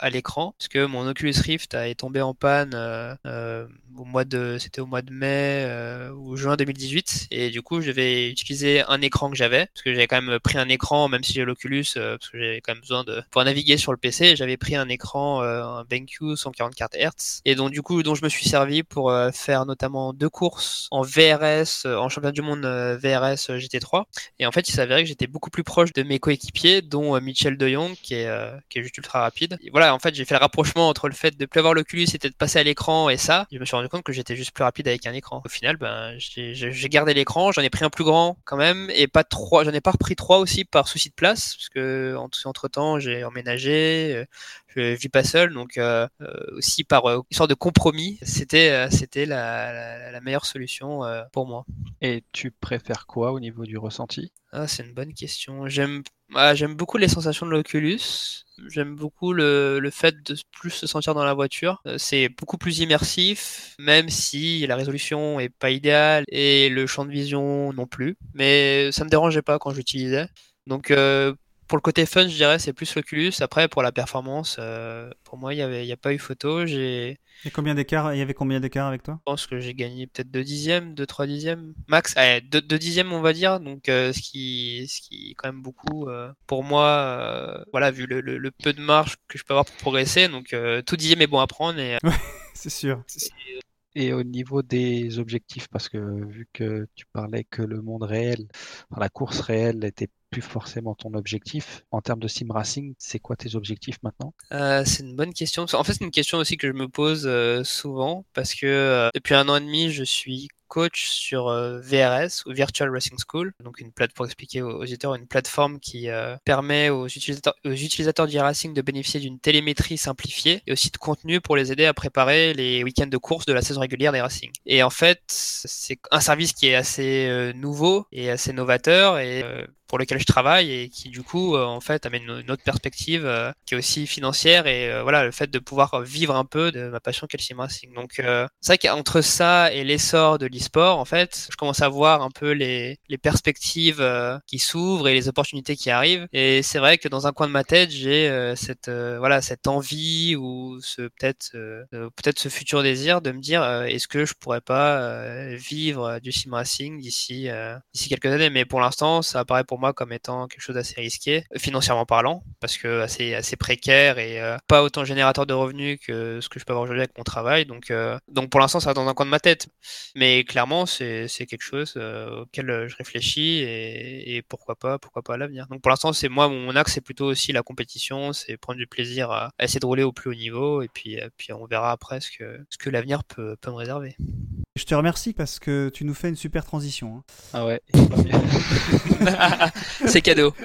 à l'écran parce que mon Oculus Rift est tombé en panne euh, euh, au mois de, c'était au mois de mai euh, ou juin 2018. Et du coup, je vais utiliser un écran que j'avais parce que j'avais quand même pris un écran, même si j'ai l'Oculus, parce que j'avais quand même besoin de pouvoir naviguer sur le PC. J'avais pris un écran, un BenQ 144 Hz, et donc du coup, dont je me suis servi pour faire notamment deux courses en VRS, en championnat du monde VRS GT3. Et en fait, il s'avérait que j'étais beaucoup plus proche de mes coéquipiers, dont Michel De Jong, qui est, qui est juste ultra rapide. voilà, en fait, j'ai fait le rapprochement entre le fait de plus avoir l'Oculus et de passer à l'écran et ça. Je me suis rendu compte que j'étais juste plus rapide avec un écran. Au final, ben, j'ai gardé l'écran, j'en ai pris un plus grand quand même et pas trois. J'en ai pas repris trois aussi par souci de place parce que entre temps, j'ai emménagé, euh, je vis pas seul, donc euh, euh, aussi par euh, une sorte de compromis, c'était c'était la, la, meilleure solution pour moi. Et tu préfères quoi au niveau du ressenti? Ah, C'est une bonne question. J'aime ah, j'aime beaucoup les sensations de l'Oculus. J'aime beaucoup le, le, fait de plus se sentir dans la voiture. C'est beaucoup plus immersif, même si la résolution est pas idéale et le champ de vision non plus. Mais ça me dérangeait pas quand j'utilisais. Donc pour le côté fun, je dirais, c'est plus l'Oculus. Après, pour la performance, euh, pour moi, il n'y avait, a pas eu photo. J'ai. Et combien d'écart Il y avait combien d'écart avec toi? Je pense que j'ai gagné peut-être 2 dixièmes, 2-3 dixièmes, max. 2, dixièmes, on va dire. Donc, euh, ce qui, ce qui est quand même beaucoup euh, pour moi. voilà, vu le, le, peu de marge que je peux avoir pour progresser, donc tout dixième est bon à prendre. Et, c'est sûr. Et au niveau des objectifs, parce que vu que tu parlais que le monde réel, la course réelle n'était plus forcément ton objectif, en termes de sim racing, c'est quoi tes objectifs maintenant? Euh, C'est une bonne question. En fait, c'est une question aussi que je me pose euh, souvent, parce que euh, depuis un an et demi, je suis coach sur VRS ou Virtual Racing School, donc une plateforme pour expliquer aux, auditeurs une plateforme qui permet aux utilisateurs, aux utilisateurs racing de bénéficier d'une télémétrie simplifiée et aussi de contenu pour les aider à préparer les week-ends de course de la saison régulière des racing. Et en fait, c'est un service qui est assez nouveau et assez novateur et pour lequel je travaille et qui du coup en fait amène une autre perspective qui est aussi financière et voilà le fait de pouvoir vivre un peu de ma passion qu'est le sim racing. Donc c'est vrai qu'entre ça et l'essor de l'e-sport en fait, je commence à voir un peu les, les perspectives qui s'ouvrent et les opportunités qui arrivent et c'est vrai que dans un coin de ma tête j'ai cette voilà cette envie ou ce peut-être peut-être ce futur désir de me dire est-ce que je pourrais pas vivre du sim racing d'ici d'ici quelques années mais pour l'instant ça apparaît pour moi comme étant quelque chose d'assez risqué financièrement parlant parce que assez assez précaire et pas autant générateur de revenus que ce que je peux avoir aujourd'hui avec mon travail. Donc donc pour l'instant ça va dans un coin de ma tête. Mais clairement c'est quelque chose auquel je réfléchis et, et pourquoi pas pourquoi pas à l'avenir. Donc pour l'instant c'est moi mon axe c'est plutôt aussi la compétition c'est prendre du plaisir à, essayer de rouler au plus haut niveau et puis puis on verra après ce que ce que l'avenir peut peut me réserver je te remercie parce que tu nous fais une super transition. Hein. Ah ouais. C'est cadeau.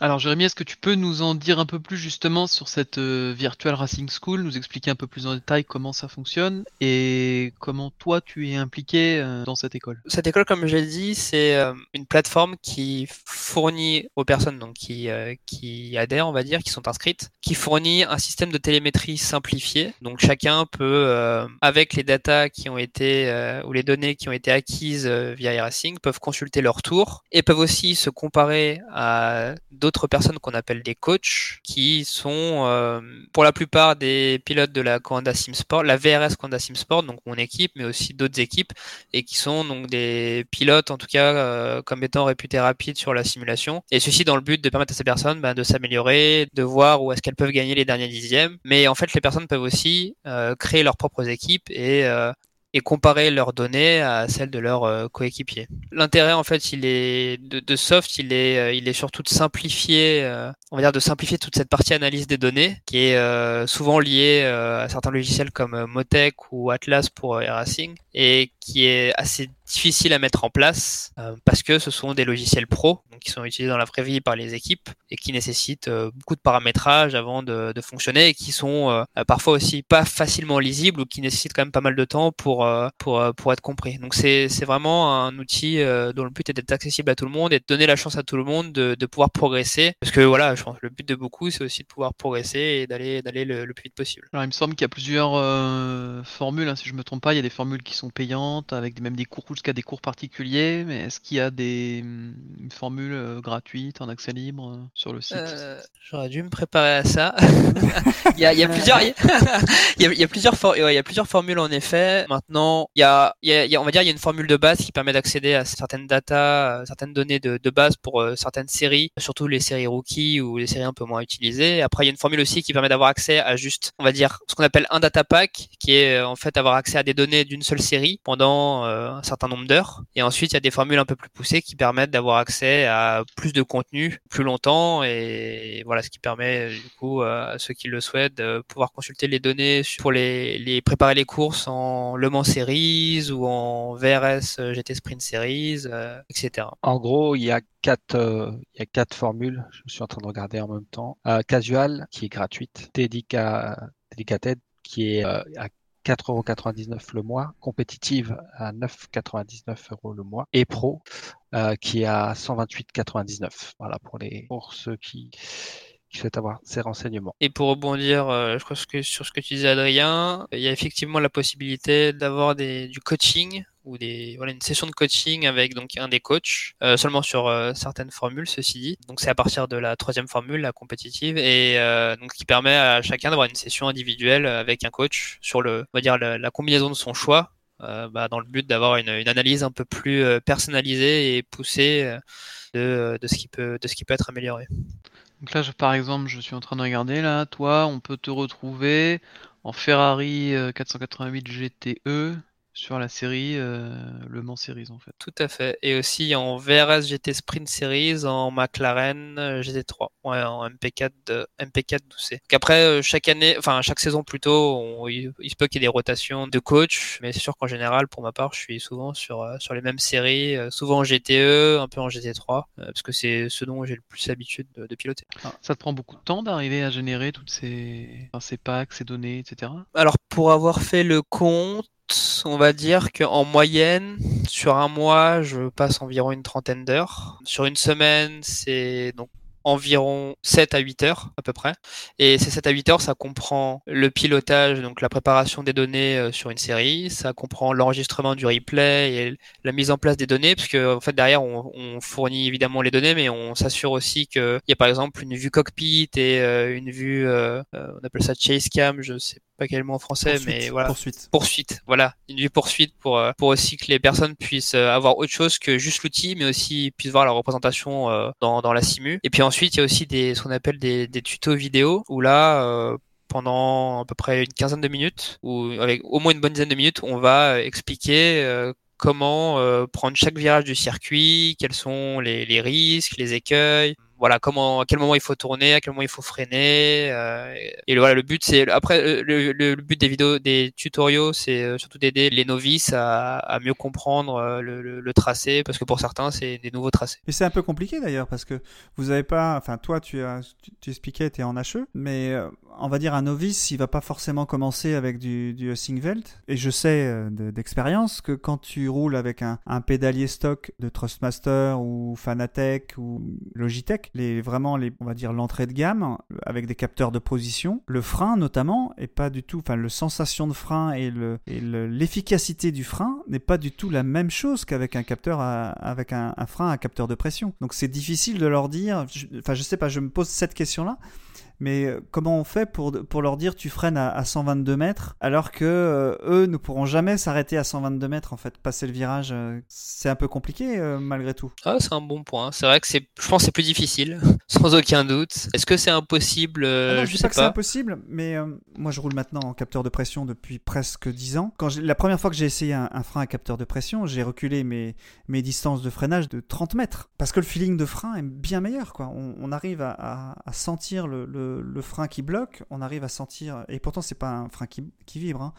Alors Jérémy, est-ce que tu peux nous en dire un peu plus justement sur cette euh, Virtual Racing School, nous expliquer un peu plus en détail comment ça fonctionne et comment toi tu es impliqué euh, dans cette école? Cette école, comme je l'ai dit, c'est euh, une plateforme qui fournit aux personnes donc qui, qui adhèrent, on va dire, qui sont inscrites, qui fournit un système de télémétrie simplifié. Donc chacun peut, avec les datas qui ont été ou les données qui ont été acquises via e-racing, peuvent consulter leur tour et peuvent aussi se comparer à d'autres personnes qu'on appelle des coachs, qui sont euh, pour la plupart des pilotes de la Coanda Sim Sport, la VRS Coanda Sim Sport, donc mon équipe, mais aussi d'autres équipes, et qui sont donc des pilotes en tout cas euh, comme étant réputés rapides sur la simulation. Et ceci dans le but de permettre à ces personnes ben, de s'améliorer, de voir où est-ce qu'elles peuvent gagner les derniers dixièmes. Mais en fait, les personnes peuvent aussi euh, créer leurs propres équipes et et comparer leurs données à celles de leurs euh, coéquipiers. L'intérêt en fait, il est de, de, Soft, il est, euh, il est surtout de simplifier, euh, on va dire de simplifier toute cette partie analyse des données qui est souvent liée à certains logiciels comme Motec ou Atlas pour racing et qui est assez difficile à mettre en place euh, parce que ce sont des logiciels pro donc qui sont utilisés dans la vraie vie par les équipes et qui nécessitent euh, beaucoup de paramétrage avant de, fonctionner et qui sont euh, parfois aussi pas facilement lisibles ou qui nécessitent quand même pas mal de temps pour pour pour être compris. Donc c'est c'est vraiment un outil dont le but est d'être accessible à tout le monde et de donner la chance à tout le monde de, de pouvoir progresser parce que voilà je pense que le but de beaucoup c'est aussi de pouvoir progresser et d'aller d'aller le, plus vite possible. Alors il me semble qu'il y a plusieurs formules hein, si je me trompe pas il y a des formules qui sont payantes avec même des cours jusqu'à des cours particuliers, mais est-ce qu'il y a des une formule euh, gratuite en accès libre euh, sur le site euh, J'aurais dû me préparer à ça. il, y a, y a, plusieurs, il, y a, y a plusieurs, y a formules en effet. Maintenant, il y a, y a, on va dire, il y a une formule de base qui permet d'accéder à certaines data, certaines données de, de base pour certaines séries, surtout les séries rookies ou les séries un peu moins utilisées. Après, il y a une formule aussi qui permet d'avoir accès à juste, on va dire, ce qu'on appelle un data pack, qui est en fait avoir accès à des données d'une seule série pendant un certain nombre d'heures. Et ensuite, il y a des formules un peu plus poussées qui permettent d'avoir accès à plus de contenu plus longtemps. Et voilà, ce qui permet du coup à ceux qui le souhaitent de pouvoir consulter les données pour les, préparer les courses en Le Mans Series ou en VRS GT Sprint Series, euh, etc. En gros, il y a quatre, euh, il y a quatre formules. Je suis en train de regarder en même temps. Euh, casual, qui est gratuite. Dedicated, qui est à 4,99€ le mois, compétitive à 9,99€ euros le mois et pro euh, qui est à 128,99€. Voilà pour les pour ceux qui qui avoir ces renseignements. Et pour rebondir, euh, je crois que sur ce que tu disais Adrien, il y a effectivement la possibilité d'avoir du coaching ou des une session de coaching avec donc un des coachs euh, seulement sur euh, certaines formules ceci dit donc c'est à partir de la troisième formule la compétitive et donc qui permet à chacun d'avoir une session individuelle avec un coach sur le on va dire la, combinaison de son choix bah, dans le but d'avoir une, analyse un peu plus personnalisée et poussée de ce qui peut être amélioré donc là par exemple je suis en train de regarder là. Toi on peut te retrouver en Ferrari 488 GTE sur la série euh, Le Mans Series en fait. Tout à fait. Et aussi en VRS GT Sprint Series, en McLaren euh, GT3, ouais, en MP4 de, MP4 12C. Donc après euh, chaque année, enfin chaque saison plutôt, il, se peut qu'il y ait des rotations de coach, mais c'est sûr qu'en général, pour ma part, je suis souvent sur sur les mêmes séries, souvent en GTE, un peu en GT3, parce que c'est ce dont j'ai le plus l'habitude de, piloter. Ah, ça te prend beaucoup de temps d'arriver à générer toutes ces, ces packs, ces données, etc. Alors pour avoir fait le compte on va dire qu'en moyenne, sur un mois, je passe environ une trentaine d'heures. Sur une semaine, c'est donc environ 7 à 8 heures à peu près. Et ces 7 à 8 heures, ça comprend le pilotage, donc la préparation des données euh, sur une série, ça comprend l'enregistrement du replay et la mise en place des données, parce que en fait derrière on, fournit évidemment les données, mais on s'assure aussi qu'il y a par exemple une vue cockpit et euh, une vue, euh, on appelle ça chase cam, je sais pas quel mot en français, Poursuite, mais voilà. Poursuite. Poursuite, voilà, une vue poursuite pour euh, pour aussi que les personnes puissent euh, avoir autre chose que juste l'outil, mais aussi puissent voir la représentation euh, dans dans la simu. Et puis ensuite, il y a aussi des ce qu'on appelle des des tutos vidéo où là euh, pendant à peu près une quinzaine de minutes ou avec au moins une bonne dizaine de minutes, on va expliquer euh, comment euh, prendre chaque virage du circuit, quels sont les, les risques, les écueils, voilà comment à quel moment il faut tourner, à quel moment il faut freiner. euh, et le- voilà le but c'est après le, le, le but des vidéos des tutoriaux c'est euh, surtout d'aider les novices à, à mieux comprendre euh, le, le, tracé parce que pour certains c'est des nouveaux tracés. Et c'est un peu compliqué d'ailleurs parce que vous avez pas, enfin toi tu as, tu, tu expliquais, tu es en HE, mais euh, on va dire un novice, il va pas forcément commencer avec du, du. Et je sais de- d'expérience que quand tu roules avec un, un pédalier stock de Trustmaster ou Fanatec ou Logitech, les vraiment les, on va dire l'entrée de gamme avec des capteurs de position, le frein notamment est pas du tout, enfin le sensation de frein et le et le- l'efficacité du frein n'est pas du tout la même chose qu'avec un capteur à- avec un, frein à capteur de pression. Donc c'est difficile de leur dire, je- enfin je sais pas, je me pose cette question là. Mais euh, comment on fait pour, pour leur dire tu freines à, à 122 mètres alors que euh, eux ne pourront jamais s'arrêter à 122 mètres en fait passer le virage euh, c'est un peu compliqué euh, malgré tout. Ah c'est un bon point. C'est vrai que c'est je pense que c'est plus difficile sans aucun doute. Est-ce que c'est impossible Ah non, je Je sais pas que c'est impossible, mais moi je roule maintenant en capteur de pression depuis presque 10 ans. Quand la première fois que j'ai essayé un, un frein à capteur de pression, j'ai reculé mes, mes distances de freinage de 30 mètres. Parce que le feeling de frein est bien meilleur. Quoi. On, on arrive à, à- à sentir le, le- le frein qui bloque, on arrive à sentir, et pourtant c'est pas un frein qui, vibre, hein,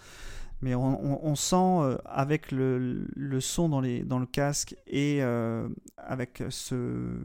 mais on, sent euh, avec le, son dans, le casque et euh, avec ce,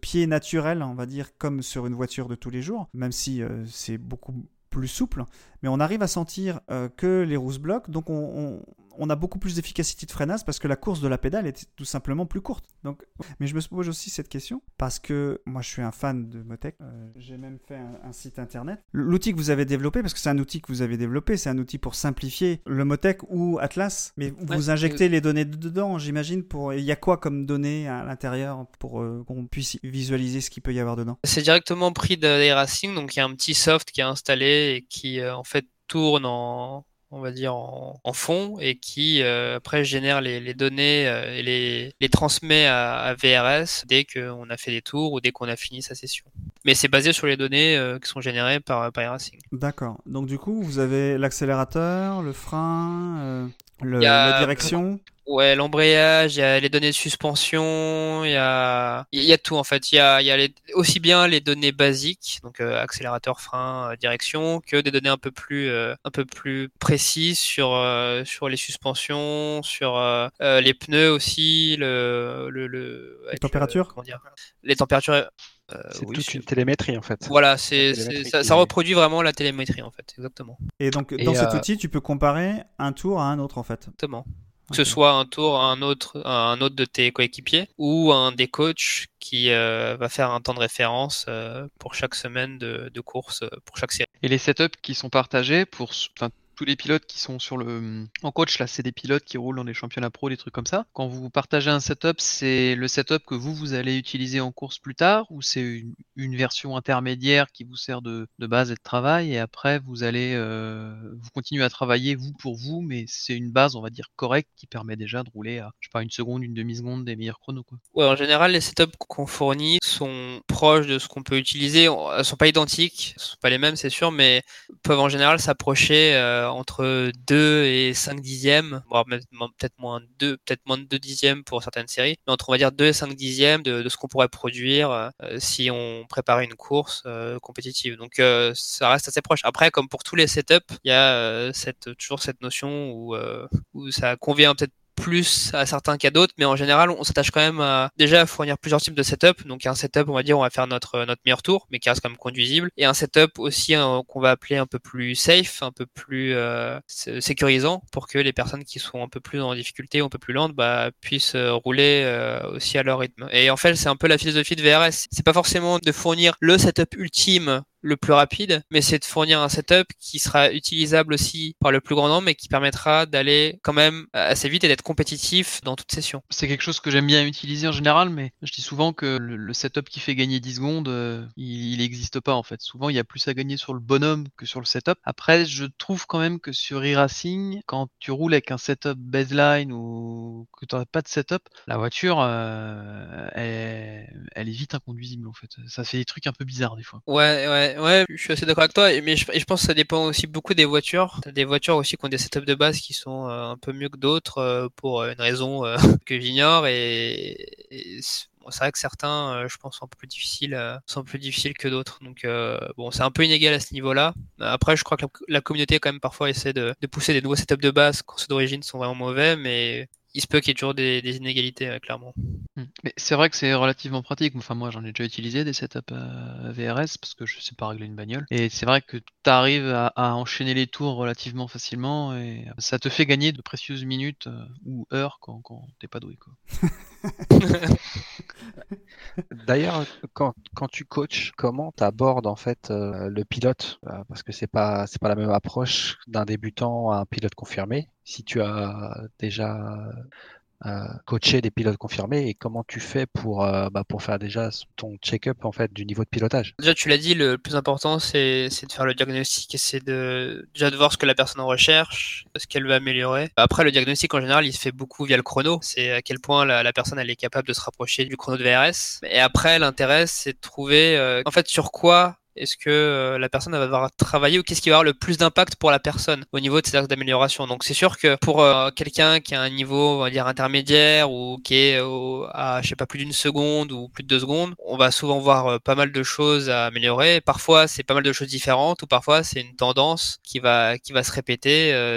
pied naturel, on va dire, comme sur une voiture de tous les jours, même si euh, c'est beaucoup plus souple, mais on arrive à sentir que les roues bloquent, donc on, on- a beaucoup plus d'efficacité de freinage parce que la course de la pédale est tout simplement plus courte. Donc, mais je me pose aussi cette question parce que moi je suis un fan de Motec, Euh, j'ai même fait un, un site internet. L'outil que vous avez développé, parce que c'est un outil que vous avez développé, c'est un outil pour simplifier le Motec ou Atlas, mais vous injectez les données dedans, j'imagine, pour... Il y a quoi comme données à l'intérieur pour euh, qu'on puisse visualiser ce qu'il peut y avoir dedans? C'est directement pris de Racing, donc il y a un petit soft qui est installé et qui euh, en fait tourne en on va dire en, en fond et qui euh, après génère les, les données euh, et les, les transmet à, à VRS dès qu'on a fait des tours ou dès qu'on a fini sa session. Mais c'est basé sur les données euh, qui sont générées par, par Racing. D'accord. Donc du coup, vous avez l'accélérateur, le frein, le- a- la direction. Ouais, l'embrayage, il y a les données de suspension, il y a, il y a tout en fait. Il y a, il y a les- aussi bien les données basiques, donc euh, accélérateur, frein, euh, direction, que des données un peu plus, euh, un peu plus précises sur euh, sur les suspensions, sur euh, euh, les pneus aussi, le le, le avec, températures comment dire, les températures. euh, C'est oui, toute une télémétrie en fait. Voilà, c'est, ça, reproduit vraiment la télémétrie en fait, exactement. Et donc Et, dans cet euh, outil, tu peux comparer un tour à un autre en fait. Exactement. Que ce soit un tour à un autre, à un autre de tes coéquipiers ou un des coachs qui euh, va faire un temps de référence euh, pour chaque semaine de, de course, pour chaque série. Et les setups qui sont partagés pour, tous les pilotes qui sont sur le, en coach, là, c'est des pilotes qui roulent dans des championnats pro, des trucs comme ça. Quand vous partagez un setup, c'est le setup que vous, vous allez utiliser en course plus tard, ou c'est une, version intermédiaire qui vous sert de, base et de travail, et après, vous allez, euh, vous continuez à travailler, vous, pour vous, mais c'est une base, on va dire, correcte, qui permet déjà de rouler à, je sais pas, une seconde, une demi-seconde des meilleurs chronos, quoi. Ouais, en général, les setups qu'on fournit sont proches de ce qu'on peut utiliser. Elles sont pas identiques, elles sont pas les mêmes, c'est sûr, mais peuvent en général s'approcher euh, entre 2 et 5 dixièmes, voire peut-être moins de 2, peut-être moins de 2 dixièmes pour certaines séries, mais entre on va dire 2 et 5 dixièmes de, ce qu'on pourrait produire euh, si on préparait une course euh, compétitive. Donc euh, ça reste assez proche. Après, comme pour tous les setups, il y a euh, toujours cette notion euh, où ça convient peut-être plus à certains qu'à d'autres, mais en général, on s'attache quand même à, déjà à fournir plusieurs types de setup. Donc un setup, on va dire, on va faire notre notre meilleur tour, mais qui reste quand même conduisible, et un setup aussi qu'on va appeler un peu plus safe, un peu plus euh, sécurisant, pour que les personnes qui sont un peu plus en difficulté, un peu plus lentes, bah, puissent euh, rouler euh, aussi à leur rythme. Et en fait, c'est un peu la philosophie de VRS. C'est pas forcément de fournir le setup ultime le plus rapide, mais c'est de fournir un setup qui sera utilisable aussi par le plus grand nombre et qui permettra d'aller quand même assez vite et d'être compétitif dans toute session. C'est quelque chose que j'aime bien utiliser en général, mais je dis souvent que le, setup qui fait gagner 10 secondes, euh, il n'existe pas en fait. Souvent, il y a plus à gagner sur le bonhomme que sur le setup. Après, je trouve quand même que sur e-racing, quand tu roules avec un setup baseline ou que tu n'as pas de setup, la voiture, euh, elle, elle est vite inconduisible en fait. Ça fait des trucs un peu bizarres des fois. Ouais, ouais ouais, je suis assez d'accord avec toi, mais je, pense que ça dépend aussi beaucoup des voitures. T'as des voitures aussi qui ont des setups de base qui sont euh, un peu mieux que d'autres euh, pour une raison euh, que j'ignore et, c'est vrai que certains, je pense, sont plus difficiles, sont plus difficiles que d'autres. Donc bon, c'est un peu inégal à ce niveau-là. Après, je crois que la, communauté quand même parfois essaie de, pousser des nouveaux setups de base quand ceux d'origine sont vraiment mauvais, mais il se peut qu'il y ait toujours des, inégalités, clairement. Hmm. Mais c'est vrai que c'est relativement pratique. Enfin, moi, j'en ai déjà utilisé des setups euh, VRS parce que je sais pas régler une bagnole. Et c'est vrai que tu arrives à, enchaîner les tours relativement facilement et ça te fait gagner de précieuses minutes euh, ou heures quand, quand t'es pas doué. Quoi. D'ailleurs, quand, quand, tu coaches, comment tu abordes en fait euh, le pilote? Parce que c'est pas c'est pas la même approche d'un débutant à un pilote confirmé. Si tu as déjà coacher des pilotes confirmés et comment tu fais pour, euh, bah, pour faire déjà ton check-up en fait du niveau de pilotage? Déjà, tu l'as dit, le plus important c'est de faire le diagnostic et c'est de déjà de voir ce que la personne recherche, ce qu'elle veut améliorer. Après, le diagnostic en général, il se fait beaucoup via le chrono. C'est à quel point la, la, personne elle est capable de se rapprocher du chrono de VRS. Et après, l'intérêt c'est de trouver euh, en fait sur quoi est-ce que euh, la personne va devoir travailler ou qu'est-ce qui va avoir le plus d'impact pour la personne au niveau de ses axes d'amélioration? Donc c'est sûr que pour euh, quelqu'un qui a un niveau, on va dire intermédiaire ou qui est à je sais pas plus d'une seconde ou plus de deux secondes, on va souvent voir euh, pas mal de choses à améliorer. Parfois c'est pas mal de choses différentes ou parfois c'est une tendance qui va qui va se répéter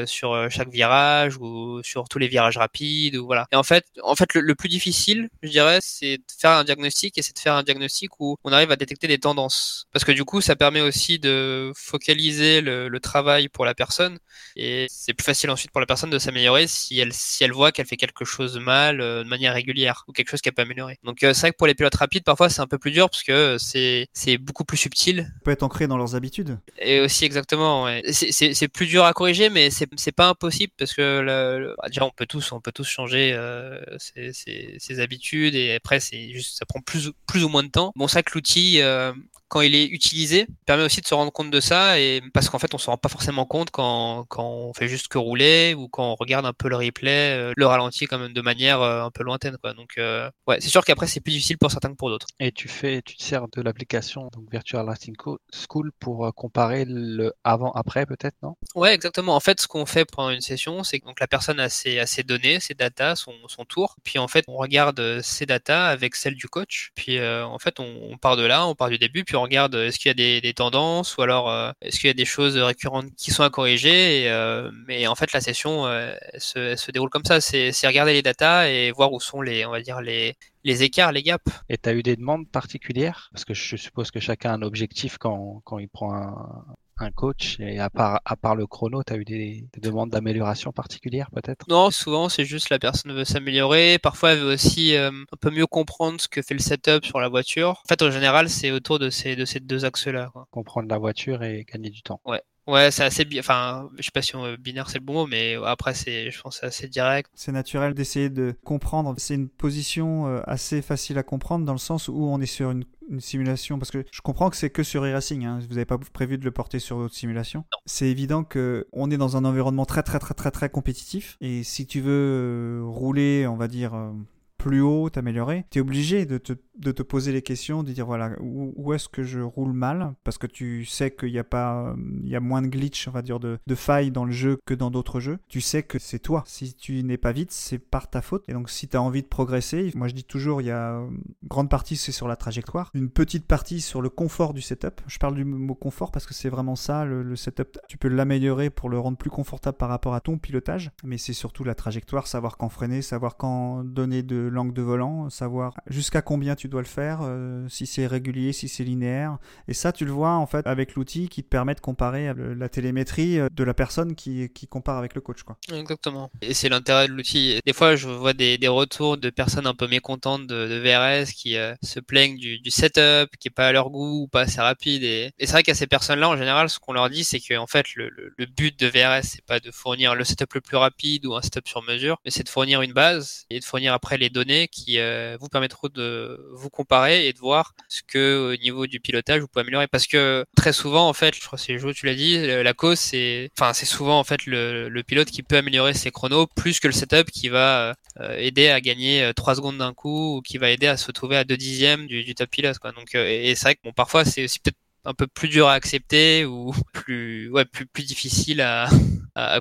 sur chaque virage ou sur tous les virages rapides ou voilà. Et en fait en fait le, le plus difficile, je dirais, c'est de faire un diagnostic et c'est de faire un diagnostic où on arrive à détecter des tendances parce que du du coup, ça permet aussi de focaliser le, travail pour la personne et c'est plus facile ensuite pour la personne de s'améliorer si elle, si elle voit qu'elle fait quelque chose mal euh, de manière régulière ou quelque chose qu'elle peut améliorer. Donc euh, c'est vrai que pour les pilotes rapides, parfois c'est un peu plus dur parce que c'est c'est beaucoup plus subtil. Ça peut être ancré dans leurs habitudes. Et aussi exactement. Ouais. C'est plus dur à corriger, mais c'est pas impossible parce que le, bah, déjà on peut tous on peut tous changer euh, ses, ses, ses, habitudes et après c'est juste ça prend plus plus ou moins de temps. Bon ça que l'outil euh, quand il est utilisé, permet aussi de se rendre compte de ça, et parce qu'en fait, on se rend pas forcément compte quand, quand on fait juste que rouler ou quand on regarde un peu le replay, euh, le ralenti quand même de manière euh, un peu lointaine, quoi. Donc, euh, ouais, c'est sûr qu'après, c'est plus difficile pour certains que pour d'autres. Et tu fais, tu te sers de l'application donc Virtual Racing School pour comparer le avant-après, peut-être, non? Ouais, exactement. En fait, ce qu'on fait pendant une session, c'est que donc la personne a ses, a ses données, ses datas, son, son tour, puis en fait, on regarde ses datas avec celles du coach, puis en fait, on, on, part de là, on part du début, puis on regarde est-ce qu'il y a des, tendances ou alors euh, est-ce qu'il y a des choses récurrentes qui sont à corriger. Et, euh, mais en fait, la session euh, se, déroule comme ça. C'est regarder les datas et voir où sont les, on va dire les, les écarts, les gaps. Et tu as eu des demandes particulières? Parce que je suppose que chacun a un objectif quand, quand il prend un, un coach et à part, à part le chrono, tu as eu des, demandes d'amélioration particulières peut-être? Non, souvent c'est juste la personne veut s'améliorer. Parfois elle veut aussi euh, un peu mieux comprendre ce que fait le setup sur la voiture. En fait, en général, c'est autour de ces, de ces deux axes-là. Comprendre la voiture et gagner du temps. Ouais. Ouais, c'est assez bien. Enfin, je sais pas si on... binaire c'est le bon mot, mais après c'est, je pense, c'est assez direct. C'est naturel d'essayer de comprendre. C'est une position euh, assez facile à comprendre dans le sens où on est sur une, simulation. Parce que je comprends que c'est que sur e-racing. Hein. Vous n'avez pas prévu de le porter sur d'autres simulations. C'est évident que on est dans un environnement très très très très très compétitif. Et si tu veux euh, rouler, on va dire. Euh, plus haut, t'améliorer, tu es obligé de te de te poser les questions, de dire voilà où, est-ce que je roule mal, parce que tu sais qu'il y a pas, il y a moins de glitch, on va dire de, de failles dans le jeu que dans d'autres jeux. Tu sais que c'est toi. Si tu n'es pas vite, c'est par ta faute. Et donc si tu as envie de progresser, moi je dis toujours il y a une grande partie c'est sur la trajectoire, une petite partie sur le confort du setup. Je parle du mot confort parce que c'est vraiment ça le, le setup. Tu peux l'améliorer pour le rendre plus confortable par rapport à ton pilotage, mais c'est surtout la trajectoire, savoir quand freiner, savoir quand donner de l'angle de volant, savoir jusqu'à combien tu dois le faire, euh, si c'est régulier, si c'est linéaire. Et ça, tu le vois en fait avec l'outil qui te permet de comparer euh, la télémétrie euh, de la personne qui, qui compare avec le coach. Quoi. Exactement. Et c'est l'intérêt de l'outil. Des fois, je vois des, des, retours de personnes un peu mécontentes de, VRS qui se plaignent du, setup, qui est pas à leur goût ou pas assez rapide. Et, c'est vrai qu'à ces personnes-là, en général, ce qu'on leur dit, c'est que en fait, le, le, but de VRS, c'est pas de fournir le setup le plus rapide ou un setup sur mesure, mais c'est de fournir une base et de fournir après les données qui vous permettront de vous comparer et de voir ce que au niveau du pilotage vous pouvez améliorer. Parce que très souvent, en fait, je crois que c'est Jo, tu l'as dit, la cause c'est, enfin, c'est souvent en fait le, le, pilote qui peut améliorer ses chronos plus que le setup qui va euh, aider à gagner 3 euh, secondes d'un coup ou qui va aider à se retrouver à 2 dixièmes du, du top pilote. Quoi. Donc, euh, et, et c'est vrai que bon, parfois c'est aussi peut-être un peu plus dur à accepter ou plus ouais plus plus difficile à,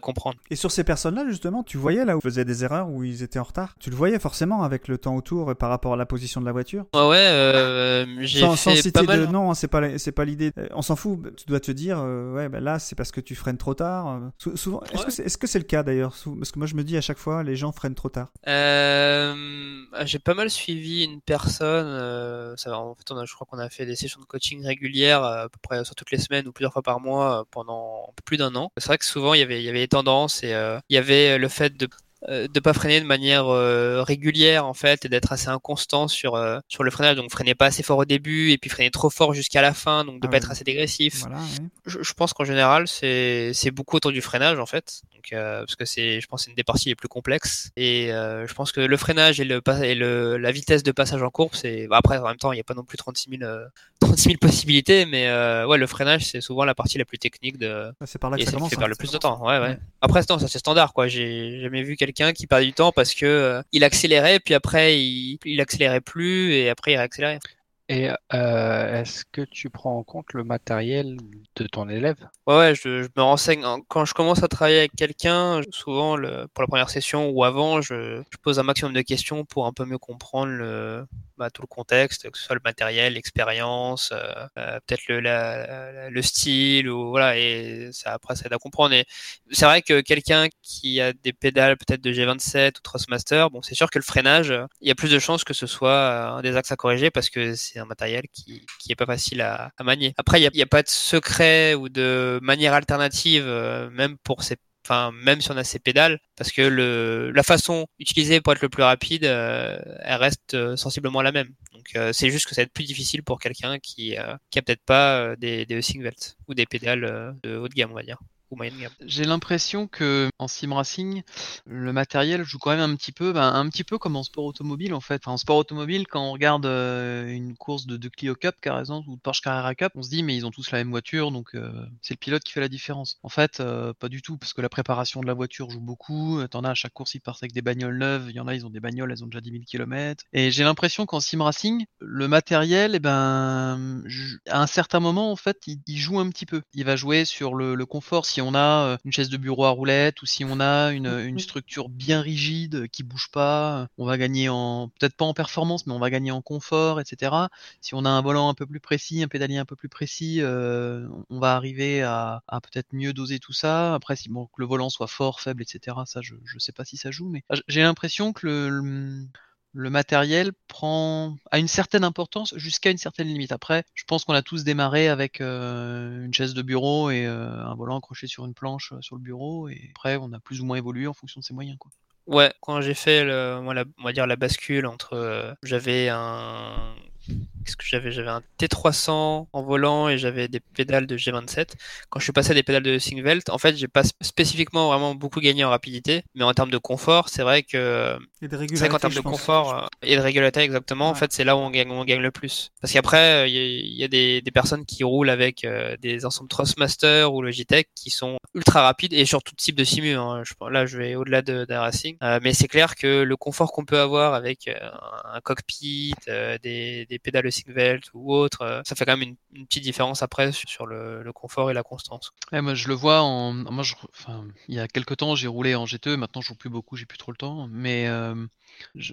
comprendre. Et sur ces personnes-là justement, tu voyais là où ils faisaient des erreurs où ils étaient en retard? Tu le voyais forcément avec le temps autour par rapport à la position de la voiture? Ouais ouais, euh, j'ai sans, fait sans citer pas mal. de non, c'est pas c'est pas l'idée. On s'en fout. Tu dois te dire euh, ouais bah là c'est parce que tu freines trop tard. Sou souvent, est-ce Ouais. que c'est est -ce le cas d'ailleurs Parce que moi je me dis à chaque fois les gens freinent trop tard. Euh, j'ai pas mal suivi une personne. euh, ça, en fait, on a, je crois qu'on a fait des sessions de coaching régulières, euh, à peu près sur toutes les semaines ou plusieurs fois par mois euh, pendant plus d'un an. C'est vrai que souvent il y avait, il y avait des tendances et euh, il y avait le fait de de pas freiner de manière euh, régulière en fait et d'être assez inconstant sur euh, sur le freinage donc freiner pas assez fort au début et puis freiner trop fort jusqu'à la fin donc de Ah pas être assez dégressif Voilà. je, je pense qu'en général, c'est c'est beaucoup autour du freinage en fait, donc euh, parce que c'est, je pense, c'est une des parties les plus complexes. Et euh, je pense que le freinage et le pas- et le la vitesse de passage en courbe, c'est bah, après en même temps, il n'y a pas non plus 36 000 euh, 36 000 possibilités, mais euh, ouais, le freinage c'est souvent la partie la plus technique de Bah, C'est par là que et ça commence. fait hein. perdre le plus de temps. Ouais, ouais. Ouais. Après, non, ça c'est standard quoi. J'ai jamais vu quelqu'un qui perdait du temps parce que euh, il accélérait, puis après il, il accélérait plus et après il réaccélérait. Et euh, est-ce que tu prends en compte le matériel de ton élève? Ouais, ouais, je, je me renseigne. En- Quand je commence à travailler avec quelqu'un, souvent le, pour la première session ou avant, je, je pose un maximum de questions pour un peu mieux comprendre le, bah, tout le contexte, que ce soit le matériel, l'expérience, euh, euh, peut-être le, la- le style, ou voilà, et ça après ça aide à comprendre. Et c'est vrai que quelqu'un qui a des pédales peut-être de G27 ou Thrustmaster, bon, c'est sûr que le freinage, il y a plus de chances que ce soit euh, un des axes à corriger parce que un matériel qui, qui est pas facile à, manier. Après, il n'y a, pas de secret ou de manière alternative, euh, même pour ces Enfin, même si on a ces pédales, parce que la façon utilisée pour être le plus rapide, euh, elle reste euh, sensiblement la même. Donc, c'est juste que ça va être plus difficile pour quelqu'un qui, euh, qui a peut-être pas des, des ou des pédales de haute gamme, on va dire, J'ai l'impression que en sim racing, le matériel joue quand même un petit peu, ben, un petit peu comme en sport automobile en fait. En sport automobile, quand on regarde euh, une course de, de Clio Cup par exemple ou de Porsche Carrera Cup, on se dit mais ils ont tous la même voiture, donc euh, c'est le pilote qui fait la différence. En fait, euh, pas du tout, parce que la préparation de la voiture joue beaucoup. T'en as à chaque course, ils partent avec des bagnoles neuves. Il y en a, ils ont des bagnoles, elles ont déjà 10 000 km. Et j'ai l'impression qu'en sim racing, le matériel, eh ben, à un certain moment, en fait, il, joue un petit peu. Il va jouer sur le, confort. Si a euh, une chaise de bureau à roulette ou si on a une, une structure bien rigide euh, qui bouge pas, euh, on va gagner en, peut-être pas en performance, mais on va gagner en confort, etc. Si on a un volant un peu plus précis, un pédalier un peu plus précis, euh, on va arriver à, à peut-être mieux doser tout ça. Après, si bon, que le volant soit fort, faible, etc. Ça, je, je sais pas si ça joue, mais j'ai l'impression que le, le le matériel prend a une certaine importance jusqu'à une certaine limite. Après, je pense qu'on a tous démarré avec euh, une chaise de bureau et euh, un volant accroché sur une planche euh, sur le bureau, et après on a plus ou moins évolué en fonction de ses moyens. Quoi. Ouais, quand j'ai fait le, moi, la, on va dire la bascule entre, j'avais un qu'est-ce que j'avais J'avais un T300 en volant et j'avais des pédales de G27. Quand je suis passé à des pédales de Singvelt, en fait, j'ai pas spécifiquement vraiment beaucoup gagné en rapidité, mais en termes de confort, c'est vrai que Et de c'est vrai qu'en termes de confort euh, et de régularité exactement, en fait, c'est là où on gagne, on gagne le plus. Parce qu'après, euh, il y, a- il y a des, des personnes qui roulent avec euh, des ensembles Thrustmaster ou Logitech qui sont ultra rapides et sur tout type de simu. Hein. Là, je vais au-delà de, racing, Euh, mais c'est clair que le confort qu'on peut avoir avec euh, un cockpit, euh, des, des pédales Singvelt ou autre, ça fait quand même une, petite différence après sur, le, confort et la constance. Moi je le vois en moi il y a quelques temps j'ai roulé en GTE maintenant je joue plus beaucoup j'ai plus trop le temps mais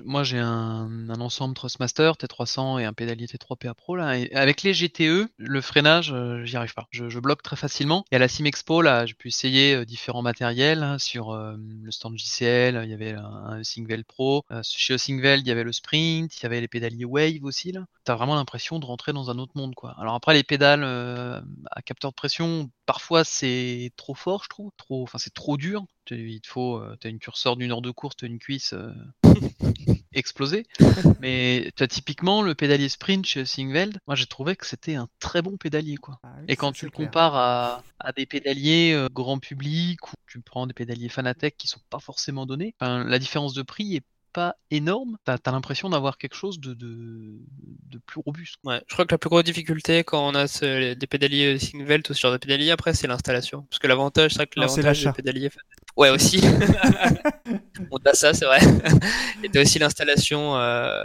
moi j'ai un, ensemble Thrustmaster T300 et un pédalier T3PA Pro là avec les GTE le freinage euh, j'y arrive pas. Je, bloque très facilement. Et à la Sim Expo là j'ai pu essayer euh, différents matériels hein, sur euh, le stand JCL il y avait un, un Singvel Pro. Chez Singvel il y avait le Sprint il y avait les pédaliers Wave aussi là. T'as vraiment l'impression de rentrer dans un autre monde quoi. Alors après les pédales à capteur de pression parfois c'est trop fort je trouve enfin c'est trop dur Tu- il te faut euh, t'as une curseur d'une heure de course t'as une cuisse euh, explosée mais t'as typiquement le pédalier sprint chez Singveld moi j'ai trouvé que c'était un très bon pédalier quoi Ah oui, et quand tu le clair. compares à, à des pédaliers euh, grand public ou tu prends des pédaliers Fanatec qui sont pas forcément donnés, la différence de prix est pas énorme. T'as as, l'impression d'avoir quelque chose de, de, de, plus robuste. Ouais, je crois que la plus grosse difficulté quand on a ce, des pédaliers Singvelt ou ce genre de pédalier après, c'est l'installation. Parce que l'avantage, c'est que l'avantage des pédaliers. Ouais, aussi. on a ça, c'est vrai. Et t'as aussi l'installation, euh,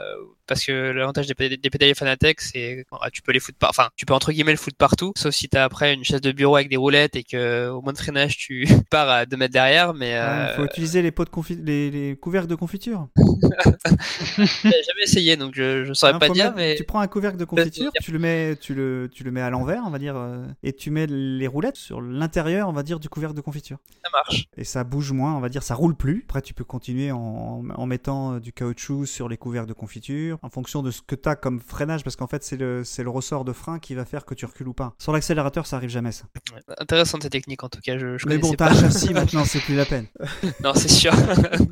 parce que l'avantage des, pédaliers, des pédaliers Fanatec, c'est ah, tu peux les foutre par, enfin, tu peux entre guillemets le foutre partout, sauf si t'as après une chaise de bureau avec des roulettes et que au moins de freinage tu pars à 2 mètres derrière, mais Il euh, faut utiliser les pots de confi- les, les couvercles de confiture. j'ai jamais essayé, donc je, je saurais pas dire, mettre- mais Tu prends un couvercle de confiture, tu le mets, tu le, tu le mets à l'envers, on va dire, euh, et tu mets les roulettes sur l'intérieur, on va dire, du couvercle de confiture. ça marche. Et ça bouge moins, on va dire, ça roule plus. Après, tu peux continuer en, en mettant euh, du caoutchouc sur les couvercles de confiture, en fonction de ce que tu as comme freinage, parce qu'en fait, c'est le, c'est le ressort de frein qui va faire que tu recules ou pas. Sur l'accélérateur, ça arrive jamais, ça. Ouais. Intéressante cette technique en tout cas, je, je Mais bon, t'as un châssis maintenant, c'est plus la peine. Non, c'est sûr.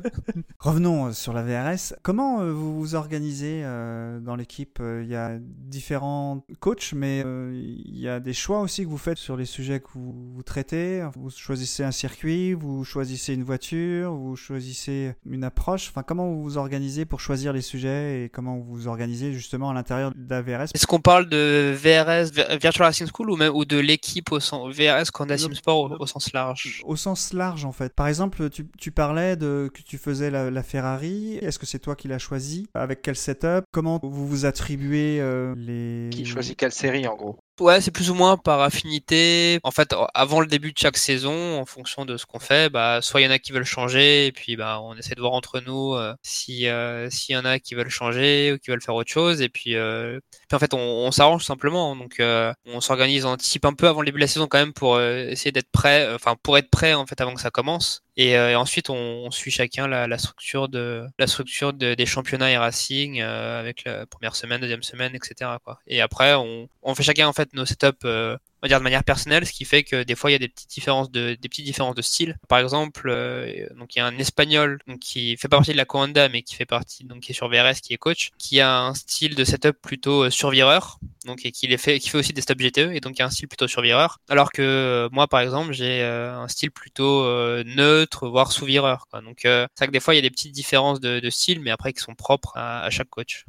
Revenons euh, sur la VRS. Comment euh, vous vous organisez euh, dans l'équipe? Il y a différents coachs, mais il y a des choix aussi que vous faites sur les sujets que vous, vous traitez. Vous choisissez un circuit, vous choisissez une voiture, vous choisissez une approche. Enfin, comment vous vous organisez pour choisir les sujets et comment vous vous organisez justement à l'intérieur de la VRS Est-ce qu'on parle de VRS, Vi- Virtual Racing School, ou même ou de l'équipe au sens VRS qu'on a Le- Simsport au, au sens large? Au sens large, en fait. Par exemple, tu, tu parlais de que tu faisais la, la Ferrari. Est-ce que c'est toi qui l'as choisi? Avec quel setup? Comment vous vous attribuez euh, les... Qui choisit quelle série en gros? Ouais, c'est plus ou moins par affinité. En fait, avant le début de chaque saison, en fonction de ce qu'on fait, bah, soit il y en a qui veulent changer, et puis bah, on essaie de voir entre nous euh, si euh, s'il y en a qui veulent changer ou qui veulent faire autre chose, et puis, euh, puis en fait, on, s'arrange simplement. Donc, euh, on s'organise, on anticipe un peu avant le début de la saison quand même pour euh, essayer d'être prêt, enfin pour être prêt en fait avant que ça commence. Et, euh, et ensuite, on, suit chacun la, structure de la structure de- des championnats et racing euh, avec la première semaine, deuxième semaine, etc. Quoi. Et après, on, on fait chacun en fait nos setups, euh, on va dire de manière personnelle, ce qui fait que des fois il y a des petites différences de des style. Par exemple, euh, donc il y a un espagnol qui fait partie de la Coanda mais qui fait partie donc qui est sur VRS, qui est coach, qui a un style de setup plutôt euh, survireur, donc et qui fait qui fait aussi des stops GTE et donc il a un style plutôt survireur. Alors que euh, moi par exemple j'ai un style plutôt neutre voire sous-vireur. Donc c'est vrai que des fois il y a des petites différences de, style mais après qui sont propres à chaque coach.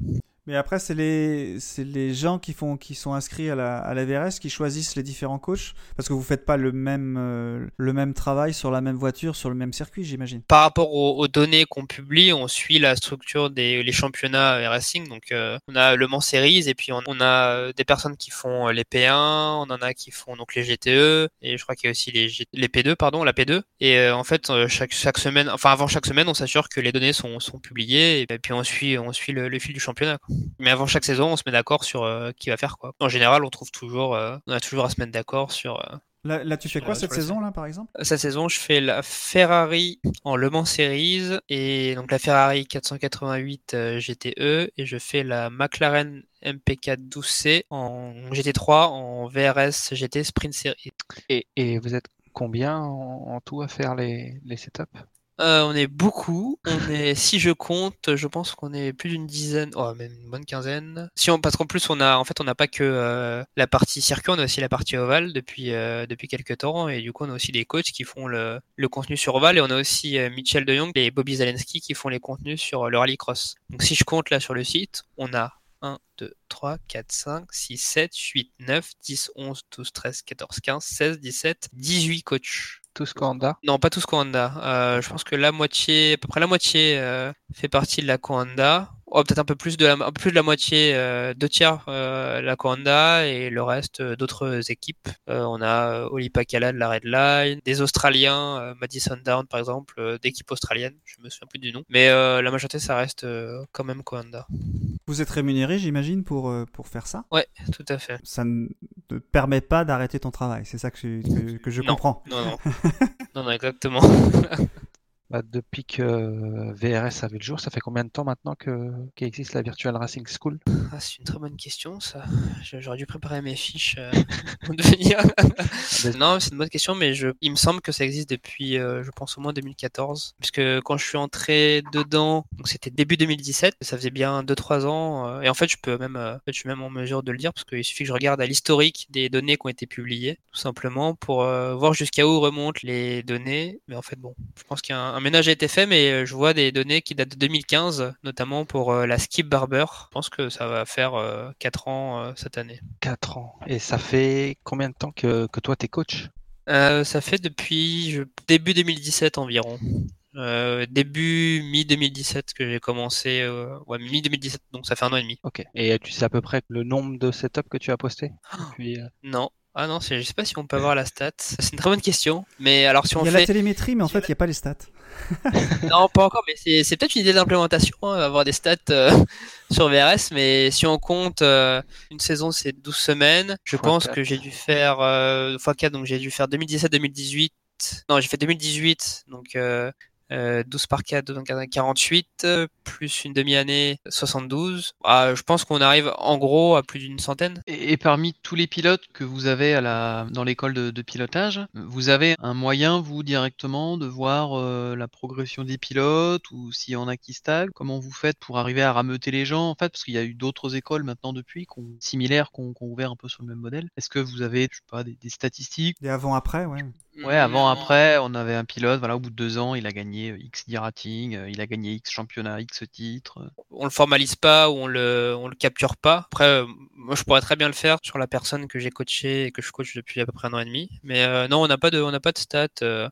Mais après, c'est les, les gens qui, font, qui sont inscrits à la, à la VRS qui choisissent les différents coachs parce que vous faites pas le même, euh, le même travail sur la même voiture, sur le même circuit, j'imagine. par rapport aux, aux données qu'on publie, on suit la structure des les championnats et racing. Donc, euh, on a le Mans Series et puis on, on a euh, des personnes qui font euh, les P1, on en a qui font donc les GTE et je crois qu'il y a aussi les, G- les P2, pardon, la P2. Et euh, en fait, euh, chaque chaque semaine, enfin avant chaque semaine, on s'assure que les données sont sont publiées et puis on suit on suit le, le fil du championnat. quoi. Mais avant chaque saison, on se met d'accord sur euh, qui va faire quoi. En général, on trouve toujours, euh, on a toujours à se mettre d'accord sur euh, Là, là tu fais quoi cette saison, là, par exemple? Cette saison, je fais la Ferrari en Le Mans Series et donc la Ferrari 488 euh, GTE et je fais la McLaren MP4 12C en GT3 en VRS GT Sprint Series. et, et vous êtes combien en, en tout à faire les, les setups? Euh, on est beaucoup. On est, si je compte, je pense qu'on est plus d'une dizaine, oh, même une bonne quinzaine. Si on, parce qu'en plus, on a, en fait, on n'a pas que euh, la partie circuit, on a aussi la partie ovale depuis euh, quelques temps, et du coup, on a aussi des coachs qui font le, contenu sur ovale, et on a aussi euh, Mitchell De Jong et Bobby Zelensky qui font les contenus sur le rallycross. Donc, si je compte là sur le site, on a 1, 2, 3, 4, 5, 6, 7, 8, 9, 10, 11, 12, 13, 14, 15, 16, 17, 18 coachs. Non, pas tous Coanda. Euh, je pense que la moitié, à peu près la moitié, euh, fait partie de la Coanda. Oh, peut-être un peu plus de la, un peu plus de la moitié, euh, deux tiers euh, la Coanda et le reste euh, d'autres équipes. Euh, on a euh, Oli Pakala de la Red Line, des Australiens, euh, Madison Down par exemple, euh, d'équipes australiennes. Je me souviens plus du nom, mais euh, la majorité ça reste euh, quand même Coanda. Vous êtes rémunéré, j'imagine, pour, euh, pour faire ça? Ouais, tout à fait. Ça te permet pas d'arrêter ton travail, c'est ça que, je- que- que je Non. comprends. Non, non, non, non, exactement. Bah, depuis que euh, VRS avait le jour, ça fait combien de temps maintenant que qu'existe la Virtual Racing School? Ah, c'est une très bonne question, ça. J'aurais dû préparer mes fiches euh, pour devenir. non, c'est une bonne question, mais je... il me semble que ça existe depuis, euh, je pense, au moins 2014. Puisque quand je suis entré dedans, donc c'était début 2017, ça faisait bien 2-3 ans. euh, et en fait, je peux même, euh, en fait, je suis même en mesure de le dire, parce qu'il suffit que je regarde à l'historique des données qui ont été publiées, tout simplement, pour voir jusqu'à où remontent les données. Mais en fait, bon, je pense qu'il y a un, un ménage a été fait, mais euh, je vois des données qui datent de 2015, notamment pour euh, la Skip Barber. Je pense que ça va faire euh, 4 ans euh, cette année. 4 ans. Et ça fait combien de temps que, que toi t'es coach? Euh, ça fait depuis je- début 2017 environ. Euh, début mi-2017 que j'ai commencé. euh, ouais, mi-2017, donc ça fait un an et demi. Ok. Et tu sais à peu près le nombre de setups que tu as posté depuis, euh, Non. Ah non, c'est- je sais pas si on peut avoir la stat. C'est une très bonne question. Mais alors si on Il y a fait... la télémétrie, mais en si fait, il n'y a pas les stats. Non, pas encore, mais c'est peut-être une idée d'implémentation, hein, avoir des stats euh, sur VRS, mais si on compte euh, une saison, c'est 12 semaines. Je pense que j'ai dû faire euh, x4, donc j'ai dû faire 2017-2018. Non, j'ai fait 2018, donc euh, euh, 12 par 4, donc 48, euh, plus une demi-année, 72. Ah, je pense qu'on arrive en gros à plus d'une centaine. Et, et parmi tous les pilotes que vous avez à la, dans l'école de, de pilotage, vous avez un moyen, vous, directement, de voir euh, la progression des pilotes ou s'il y en a qui stagnent? Comment vous faites pour arriver à rameuter les gens, en fait? Parce qu'il y a eu d'autres écoles maintenant depuis, qu'on- similaires, qui ont qui ont ouvert un peu sur le même modèle. Est-ce que vous avez, je sais pas, des, des statistiques? Et avant-après, ouais. Ouais, avant, après, on avait un pilote, voilà, au bout de deux ans, il a gagné euh, X 10 ratings, euh, il a gagné X championnat, X titres. euh. on le formalise pas ou on le on le capture pas. Après, euh, moi je pourrais très bien le faire sur la personne que j'ai coaché et que je coach depuis à peu près un an et demi. Mais euh, non, on n'a pas de on n'a pas de stats.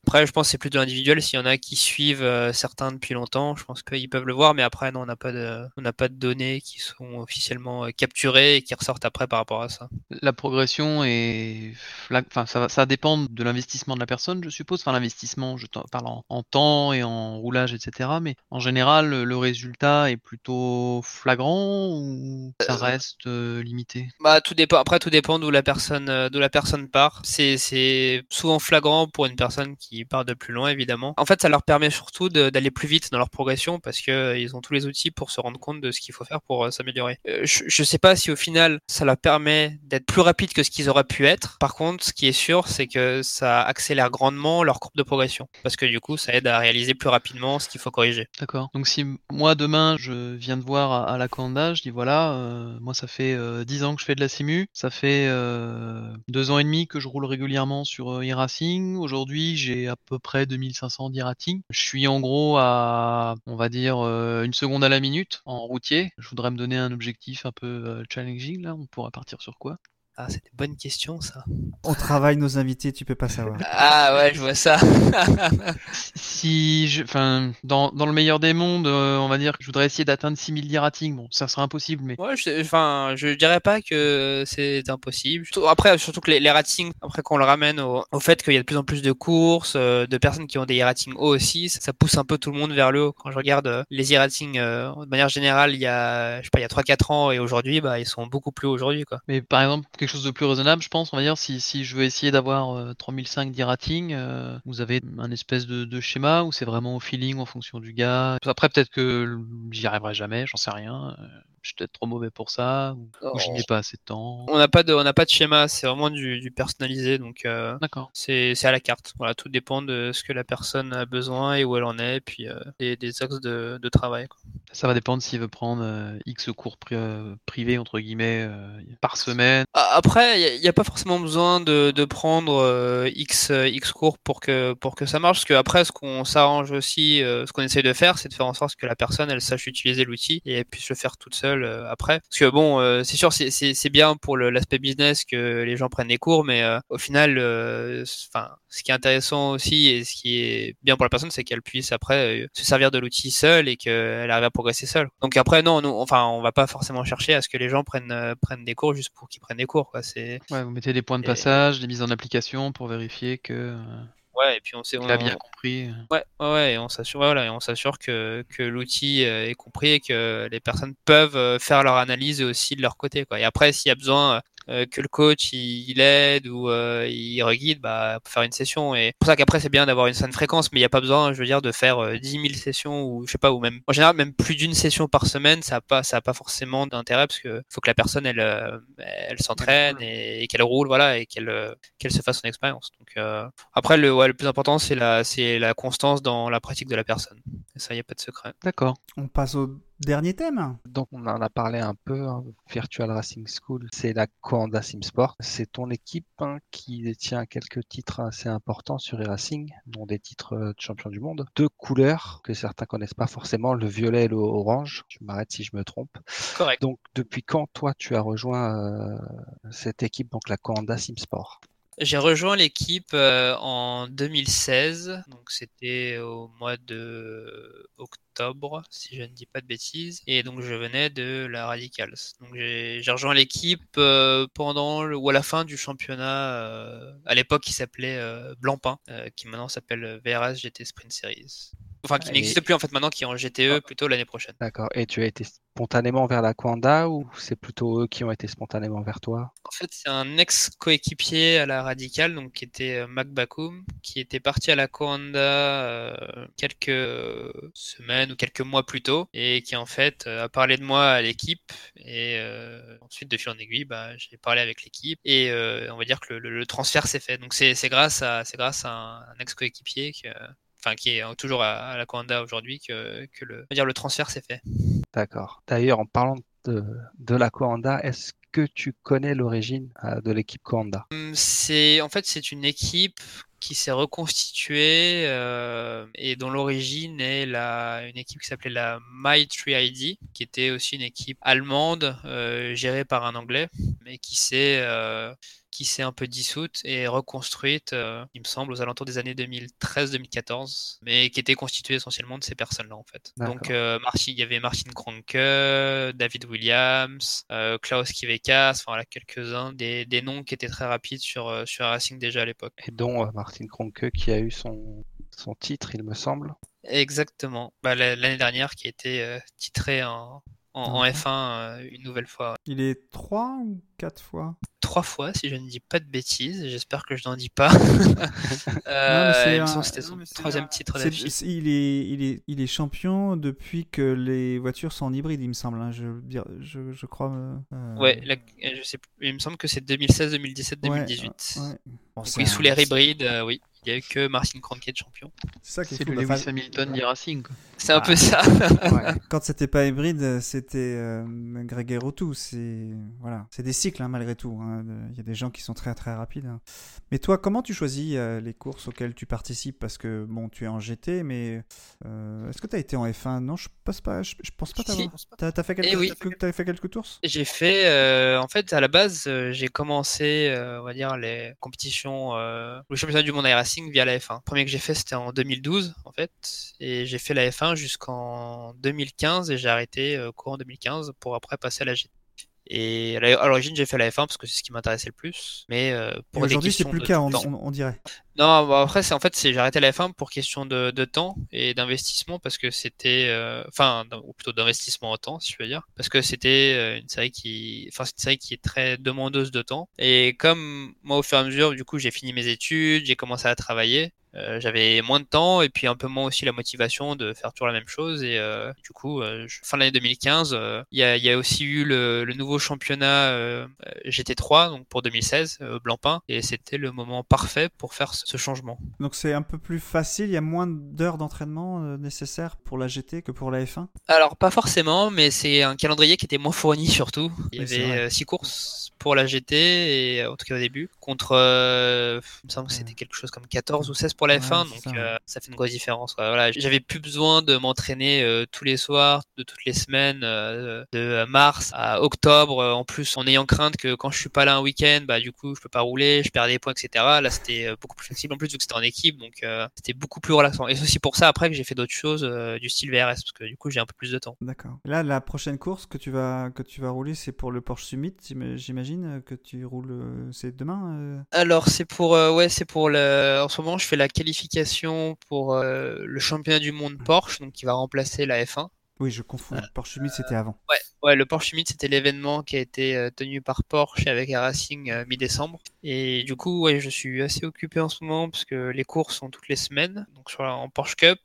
Après, je pense que c'est plutôt individuel. S'il y en a qui suivent euh, certains depuis longtemps, je pense qu'ils peuvent le voir. Mais après, non, on n'a pas de on n'a pas de données qui sont officiellement capturées et qui ressortent après par rapport à ça. La progression est, enfin, ça, va- ça dépend de l'investissement de la personne, je suppose. Enfin, l'investissement, je parle en, en temps et en roulage, etc. Mais en général, le, résultat est plutôt flagrant ou ça reste euh, limité? Bah tout dépend. Après tout dépend d'où la personne euh, d'où la personne part. C'est souvent flagrant pour une personne qui part de plus loin évidemment. En fait, ça leur permet surtout d'aller plus vite dans leur progression parce que euh, ils ont tous les outils pour se rendre compte de ce qu'il faut faire pour euh, s'améliorer. Euh, je, je sais pas si au final ça leur permet d'être plus rapide que ce qu'ils auraient pu être. Par contre, ce qui est sûr, c'est que ça accélère grandement leur courbe de progression parce que du coup, ça aide à réaliser plus rapidement ce qu'il faut corriger. D'accord. Donc si moi demain je viens de voir à, la Kanda, je dis voilà, euh, moi ça fait euh, 10 ans que je fais de la simu, ça fait euh, deux ans et demi que je roule régulièrement sur euh, e-racing. Aujourd'hui j'ai à peu près 2500 d'e-rating. Je suis en gros à, on va dire, euh, une seconde à la minute en routier. Je voudrais me donner un objectif un peu challenging là. On pourra partir sur quoi? Ah, c'est des bonnes questions ça. On travaille nos invités, tu peux pas savoir. Ah ouais, je vois ça. Si je, enfin, dans, dans le meilleur des mondes, euh, on va dire que je voudrais essayer d'atteindre 6000 d'e-rating. Bon, ça sera impossible, mais Ouais, je, enfin, je dirais pas que c'est impossible. Après, surtout que les, les ratings, après qu'on le ramène au, au fait qu'il y a de plus en plus de courses, euh, de personnes qui ont des ratings hauts aussi, ça, ça pousse un peu tout le monde vers le haut. Quand je regarde euh, les e-ratings euh, de manière générale, il y a, je sais pas, il y a 3-4 ans et aujourd'hui, bah, ils sont beaucoup plus hauts aujourd'hui, quoi. Mais par exemple, quelque chose de plus raisonnable, je pense, on va dire, si, je veux essayer d'avoir euh, 3005 d'e-rating, euh, vous avez un espèce de, de schéma où c'est vraiment au feeling, en fonction du gars? Après, peut-être que j'y arriverai jamais, j'en sais rien. Je suis peut-être trop mauvais pour ça, ou, ou je Oh. n'ai pas assez de temps. On n'a pas de, on n'a pas de schéma, c'est vraiment du, du personnalisé, donc euh, D'accord. c'est, c'est à la carte. Voilà, tout dépend de ce que la personne a besoin et où elle en est, puis euh, des, des axes de, de travail. quoi. Ça va dépendre s'il veut prendre euh, X cours pri- privés, entre guillemets, par semaine. Après, il n'y a, pas forcément besoin de, de prendre X, X cours pour que, pour que ça marche, parce que après, ce qu'on s'arrange aussi, ce qu'on essaye de faire, c'est de faire en sorte que la personne, elle sache utiliser l'outil et elle puisse le faire toute seule euh, après. Parce que bon, euh, c'est sûr, c'est- bien pour l'aspect business que les gens prennent des cours, mais euh, au final, enfin, ce qui est intéressant aussi et ce qui est bien pour la personne, c'est qu'elle puisse après se servir de l'outil seule et qu'elle arrive à progresser seule. Donc après, non, nous, enfin, on va pas forcément chercher à ce que les gens prennent prennent des cours juste pour qu'ils prennent des cours. Quoi. C'est Ouais, vous mettez des points de Et- passage, des mises en application pour vérifier que ouais, et puis on sait, on, a bien compris. Ouais, ouais, ouais, et on s'assure, voilà, et on s'assure que, que l'outil euh, est compris et que les personnes peuvent euh, faire leur analyse aussi de leur côté, quoi. Et après, s'il y a besoin euh, que le coach il, il aide ou euh, il reguide, bah, pour faire une session. Et c'est pour ça qu'après, c'est bien d'avoir une certaine fréquence, mais il n'y a pas besoin, je veux dire, de faire euh, 10 000 sessions ou je sais pas, ou même, en général, même plus d'une session par semaine, ça a pas, ça a pas forcément d'intérêt parce que faut que la personne, elle, euh, elle s'entraîne et, et qu'elle roule, voilà, et qu'elle, euh, qu'elle se fasse son expérience. Donc, euh, après, le, ouais, le plus important, c'est la, c'est la constance dans la pratique de la personne. Et ça, il n'y a pas de secret. D'accord. On passe au dernier thème. Donc on en a parlé un peu, hein, Virtual Racing School, c'est la Coanda Simsport. C'est ton équipe hein, qui détient quelques titres assez importants sur e-racing, dont des titres euh, de champion du monde. Deux couleurs que certains connaissent pas forcément, le violet et l'orange. Tu m'arrêtes si je me trompe. Correct. Donc depuis quand toi tu as rejoint euh, cette équipe, donc la Coanda Simsport J'ai rejoint l'équipe euh, en 2016, donc c'était au mois de octobre, si je ne dis pas de bêtises, et donc je venais de la Radicals. Donc j'ai rejoint l'équipe euh, pendant le, ou à la fin du championnat, euh, à l'époque qui s'appelait euh, Blancpain, qui maintenant s'appelle VRS GT Sprint Series. Enfin, qui Et- n'existe plus en fait maintenant, qui est en GTE plutôt l'année prochaine. D'accord. Et tu as été spontanément vers la Coanda ou c'est plutôt eux qui ont été spontanément vers toi? En fait, c'est un ex-coéquipier à la Radicale, donc qui était Mac Bakoum, qui était parti à la euh, quelques semaines ou quelques mois plus tôt, et qui en fait euh, a parlé de moi à l'équipe. Et euh, ensuite, de fil en aiguille, bah, j'ai parlé avec l'équipe, et euh, on va dire que le, le- le transfert s'est fait. Donc c'est grâce à c'est grâce à un, un ex-coéquipier que Enfin, qui est toujours à, à la Coanda aujourd'hui, que, que le, on va dire, le transfert s'est fait. D'accord. D'ailleurs, en parlant de, de la Coanda, est-ce que tu connais l'origine de l'équipe Coanda? Hum, C'est en fait c'est une équipe qui s'est reconstituée euh, et dont l'origine est la, une équipe qui s'appelait la My 3ID, qui était aussi une équipe allemande euh, gérée par un Anglais, mais qui s'est euh, qui s'est un peu dissoute et reconstruite, euh, il me semble, aux alentours des années 2013-2014, mais qui était constituée essentiellement de ces personnes-là en fait. Donc euh, Martin, il y avait Martin Kronke, David Williams, euh, Klaus Kivekas, enfin voilà quelques-uns des, des noms qui étaient très rapides sur sur Racing déjà à l'époque. Et dont euh, Martin Kronke qui a eu son, son titre, il me semble. Exactement. Bah, la- L'année dernière qui été euh, titré en, en, en Mhm. F1 euh, une nouvelle fois. ouais. Il est trois ou quatre fois? Trois fois, si je ne dis pas de bêtises. J'espère que je n'en dis pas. Euh, c'était son troisième titre d'affilée. il, est, il, est, il est champion depuis que les voitures sont en hybride, il me semble. hein. Je, je, je crois. euh, euh, Ouais, la- je sais. Il me semble que c'est 2016, 2017, ouais, 2018. ouais. Bon, Donc c'est oui, un- sous l'ère hybride, euh, oui. Il n'y a eu que Martin Kronke de champion. C'est ça qui est le bah, Lewis Hamilton quoi. C'est un Ah. peu ça. Quand c'était pas hybride, c'était euh, Greg tout. C'est voilà, c'est des cycles hein, malgré tout. hein. Il y a des gens qui sont très très rapides. hein. Mais toi, comment tu choisis euh, les courses auxquelles tu participes? Parce que bon, tu es en GT, mais euh, est-ce que tu as été en F1 Non, je pense pas. Je, je pense pas Si. t'avoir. T'as t'as fait quelques, Eh oui. fait quelques courses? J'ai fait, euh, en fait, à la base, euh, j'ai commencé, euh, on va dire, les compétitions, euh, le championnat du monde via la F1. Le premier que j'ai fait, c'était en 2012, en fait, et j'ai fait la F1 jusqu'en 2015, et j'ai arrêté euh, courant 2015 pour après passer à la GT. Et à l'origine, j'ai fait la F1 parce que c'est ce qui m'intéressait le plus, mais euh, pour Aujourd'hui, c'est plus le cas, on, dirait. Non, bah après, c'est en fait, c'est j'ai arrêté la F1 pour question de, de temps et d'investissement parce que c'était, euh, enfin, ou plutôt d'investissement en temps, si je veux dire, parce que c'était euh, une série qui, enfin, c'est une série qui est très demandeuse de temps. Et comme moi, au fur et à mesure, du coup, j'ai fini mes études, j'ai commencé à travailler. Euh, j'avais moins de temps et puis un peu moins aussi la motivation de faire toujours la même chose. Et euh, du coup, euh, je- fin de l'année 2015, euh, il y, a, y a aussi eu le, le nouveau championnat euh, GT3 donc pour 2016 euh, Blancpain et c'était le moment parfait pour faire ce, changement. Donc c'est un peu plus facile, il y a moins d'heures d'entraînement euh, nécessaires pour la GT que pour la F1 Alors pas forcément, mais c'est un calendrier qui était moins fourni surtout. Il y Oui, avait six courses pour la GT et en tout cas au début contre, euh, il me semble que c'était quelque chose comme 14 ou 16 pour la Ouais, F1, c'est donc ça, ouais. euh, ça fait une grosse différence. quoi. Voilà, j'avais plus besoin de m'entraîner euh, tous les soirs, de toutes les semaines, euh, de mars à octobre. En plus, en ayant crainte que quand je suis pas là un week-end, bah du coup je peux pas rouler, je perds des points, etc. Là c'était beaucoup plus flexible en plus vu que c'était en équipe, donc c'était beaucoup plus relaxant. Et c'est aussi pour ça après que j'ai fait d'autres choses du style VRS parce que du coup j'ai un peu plus de temps. D'accord. Là, la prochaine course que tu vas, que tu vas rouler, c'est pour le Porsche Summit, j'im- j'imagine que tu roules, c'est demain euh? Alors c'est pour euh, ouais c'est pour le en ce moment je fais la qualification pour euh, le championnat du monde Porsche donc qui va remplacer la F1. Oui, je confonds, le Porsche Summit c'était avant. Ouais ouais le Porsche Summit c'était l'événement qui a été euh, tenu par Porsche avec Air Racing euh, mi-décembre et du coup ouais je suis assez occupé en ce moment parce que les courses sont toutes les semaines donc sur la, en Porsche Cup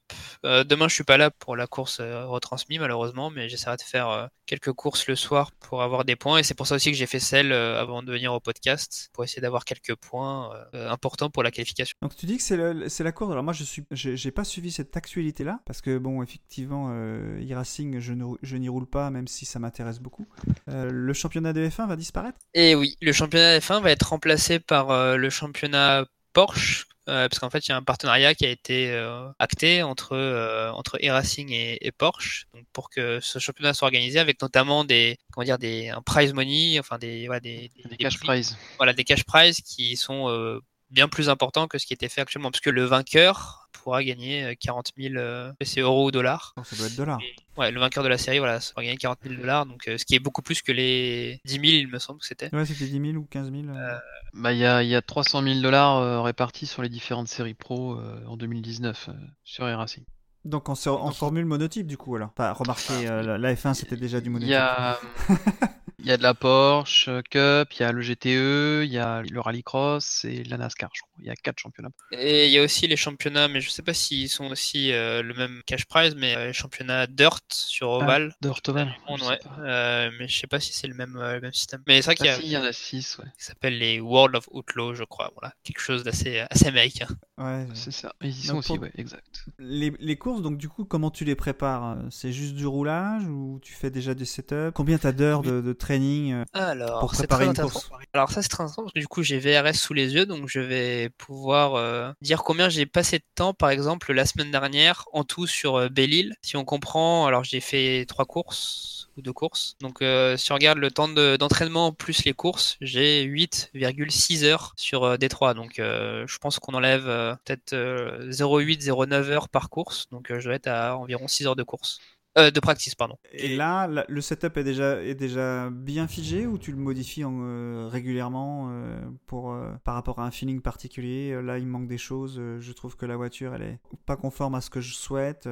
Euh, demain je suis pas là pour la course euh, retransmise malheureusement mais j'essaierai de faire euh, quelques courses le soir pour avoir des points et c'est pour ça aussi que j'ai fait celle euh, avant de venir au podcast pour essayer d'avoir quelques points euh, importants pour la qualification. Donc tu dis que c'est la course. Alors moi je suis, j'ai pas suivi cette actualité là parce que bon effectivement euh, e-racing je ne- je n'y roule pas même si ça m'intéresse beaucoup. Euh, le championnat de F1 va disparaître? Et oui, le championnat F1 va être remplacé par euh, le championnat Porsche, euh, parce qu'en fait, il y a un partenariat qui a été euh, acté entre, euh, entre e-racing et, et Porsche, donc pour que ce championnat soit organisé avec notamment des, comment dire, des, un prize money, enfin des, voilà, des, Des des cash prix, prizes. voilà, des cash prizes qui sont bien plus importants que ce qui était fait actuellement, parce que le vainqueur pourra gagner euh, 40 000, euh, c'est euros ou dollars. Ça doit être dollars. Ouais, le vainqueur de la série, voilà, ça va gagner 40 000 dollars, donc euh, ce qui est beaucoup plus que les 10 000, il me semble que c'était. Ouais, c'était 10 000 ou 15 000. euh. Bah, il y a, il y a 300 000 dollars euh, répartis sur les différentes séries pro euh, en 2019 euh, sur Racing. Donc en, formule monotype du coup alors. Enfin remarquez, euh, la, la F1 c'était déjà du Il monotype. y a, il y a de la Porsche Cup, il y a le GTE, il y a le Rallycross et la NASCAR, je crois. Il y a quatre championnats. Et il y a aussi les championnats, mais je sais pas s'ils sont aussi euh, le même cash prize, mais euh, les championnats Dirt sur Oval. De Ortoval. On- je ouais, euh, mais je sais pas si c'est le même, euh, le même système. Mais c'est vrai qu'il y Ah a, si, il y en a 6, ouais. qui s'appelle les World of Outlaw, je crois. Voilà, quelque chose d'assez assez américain. Ouais. C'est ça. Ils y Donc, sont aussi, pour- ouais, exact. Les, les courses donc du coup comment tu les prépares? Euh, C'est juste du roulage ou tu fais déjà des setups? Combien t'as d'heures de, de training euh, Alors, Pour préparer une course. Alors ça c'est très intéressant parce que du coup j'ai VRS sous les yeux donc je vais pouvoir euh, dire combien j'ai passé de temps par exemple la semaine dernière en tout sur euh, Belle-Île. Si on comprend, alors j'ai fait trois courses ou deux courses. Donc euh, si on regarde le temps de- d'entraînement plus les courses, j'ai 8,6 heures sur euh, Détroit. Donc je pense qu'on enlève peut-être euh, 0,8 0,9 heures par course. Donc je dois être à environ 6 heures de course. Euh, de practice, pardon. Et là, le setup est déjà, est déjà bien figé ou tu le modifies euh, régulièrement euh, pour, par rapport à un feeling particulier Là, il manque des choses. je trouve que la voiture, elle est pas conforme à ce que je souhaite.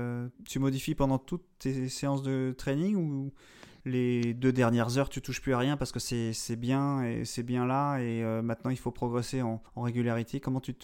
tu modifies pendant toutes tes séances de training les deux dernières heures, tu touches plus à rien parce que c'est bien et c'est bien là et euh, maintenant il faut progresser en, régularité. Comment tu,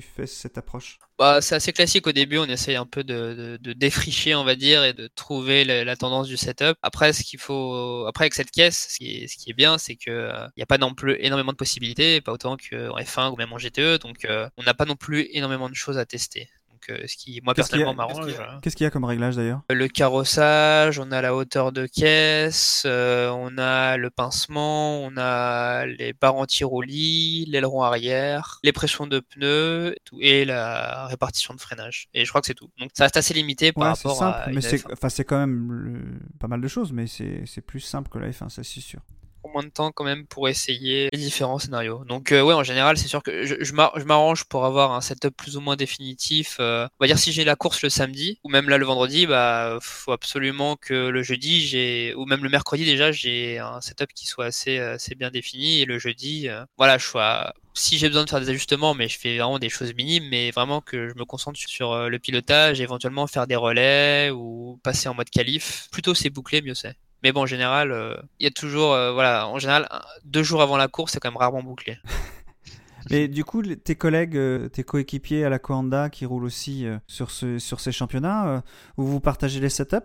fais cette approche? Bah, c'est assez classique au début, on essaye un peu de, défricher, on va dire, et de trouver la, tendance du setup. Après, ce qu'il faut, après avec cette caisse, ce qui est, bien, c'est que euh, n'y a pas non plus énormément de possibilités, pas autant qu'en F1 ou même en GTE, donc euh, on n'a pas non plus énormément de choses à tester. Donc, euh, ce qui, moi Qu'est-ce personnellement, m'arrange. qu'est-ce qu'il y euh, a comme réglage d'ailleurs? Le carrossage, on a la hauteur de caisse, euh, on a le pincement, on a les barres anti-roulis, l'aileron arrière, les pressions de pneus et la répartition de freinage. Et je crois que c'est tout. Donc ça reste assez limité par Ouais, c'est rapport simple, à mais une c'est F1. enfin, c'est quand même le- pas mal de choses, mais c'est c'est plus simple que la F1, ça c'est sûr. Moins de temps quand même pour essayer les différents scénarios. Donc euh, ouais, en général, c'est sûr que je, je m'ar- je m'arrange pour avoir un setup plus ou moins définitif. euh, on va dire si j'ai la course le samedi ou même là le vendredi, bah faut absolument que le jeudi j'ai ou même le mercredi déjà j'ai un setup qui soit assez assez bien défini et le jeudi, euh, voilà, je sois si j'ai besoin de faire des ajustements, mais je fais vraiment des choses minimes, mais vraiment que je me concentre sur euh, le pilotage, éventuellement faire des relais ou passer en mode qualif. Plutôt c'est bouclé, mieux c'est. Mais bon, en général, euh, il y a toujours, euh, voilà, en général, deux jours avant la course, c'est quand même rarement bouclé. Et du coup, tes collègues, euh, tes coéquipiers à la Coanda qui roulent aussi euh, sur, ce, sur ces championnats, euh, où vous partagez les setups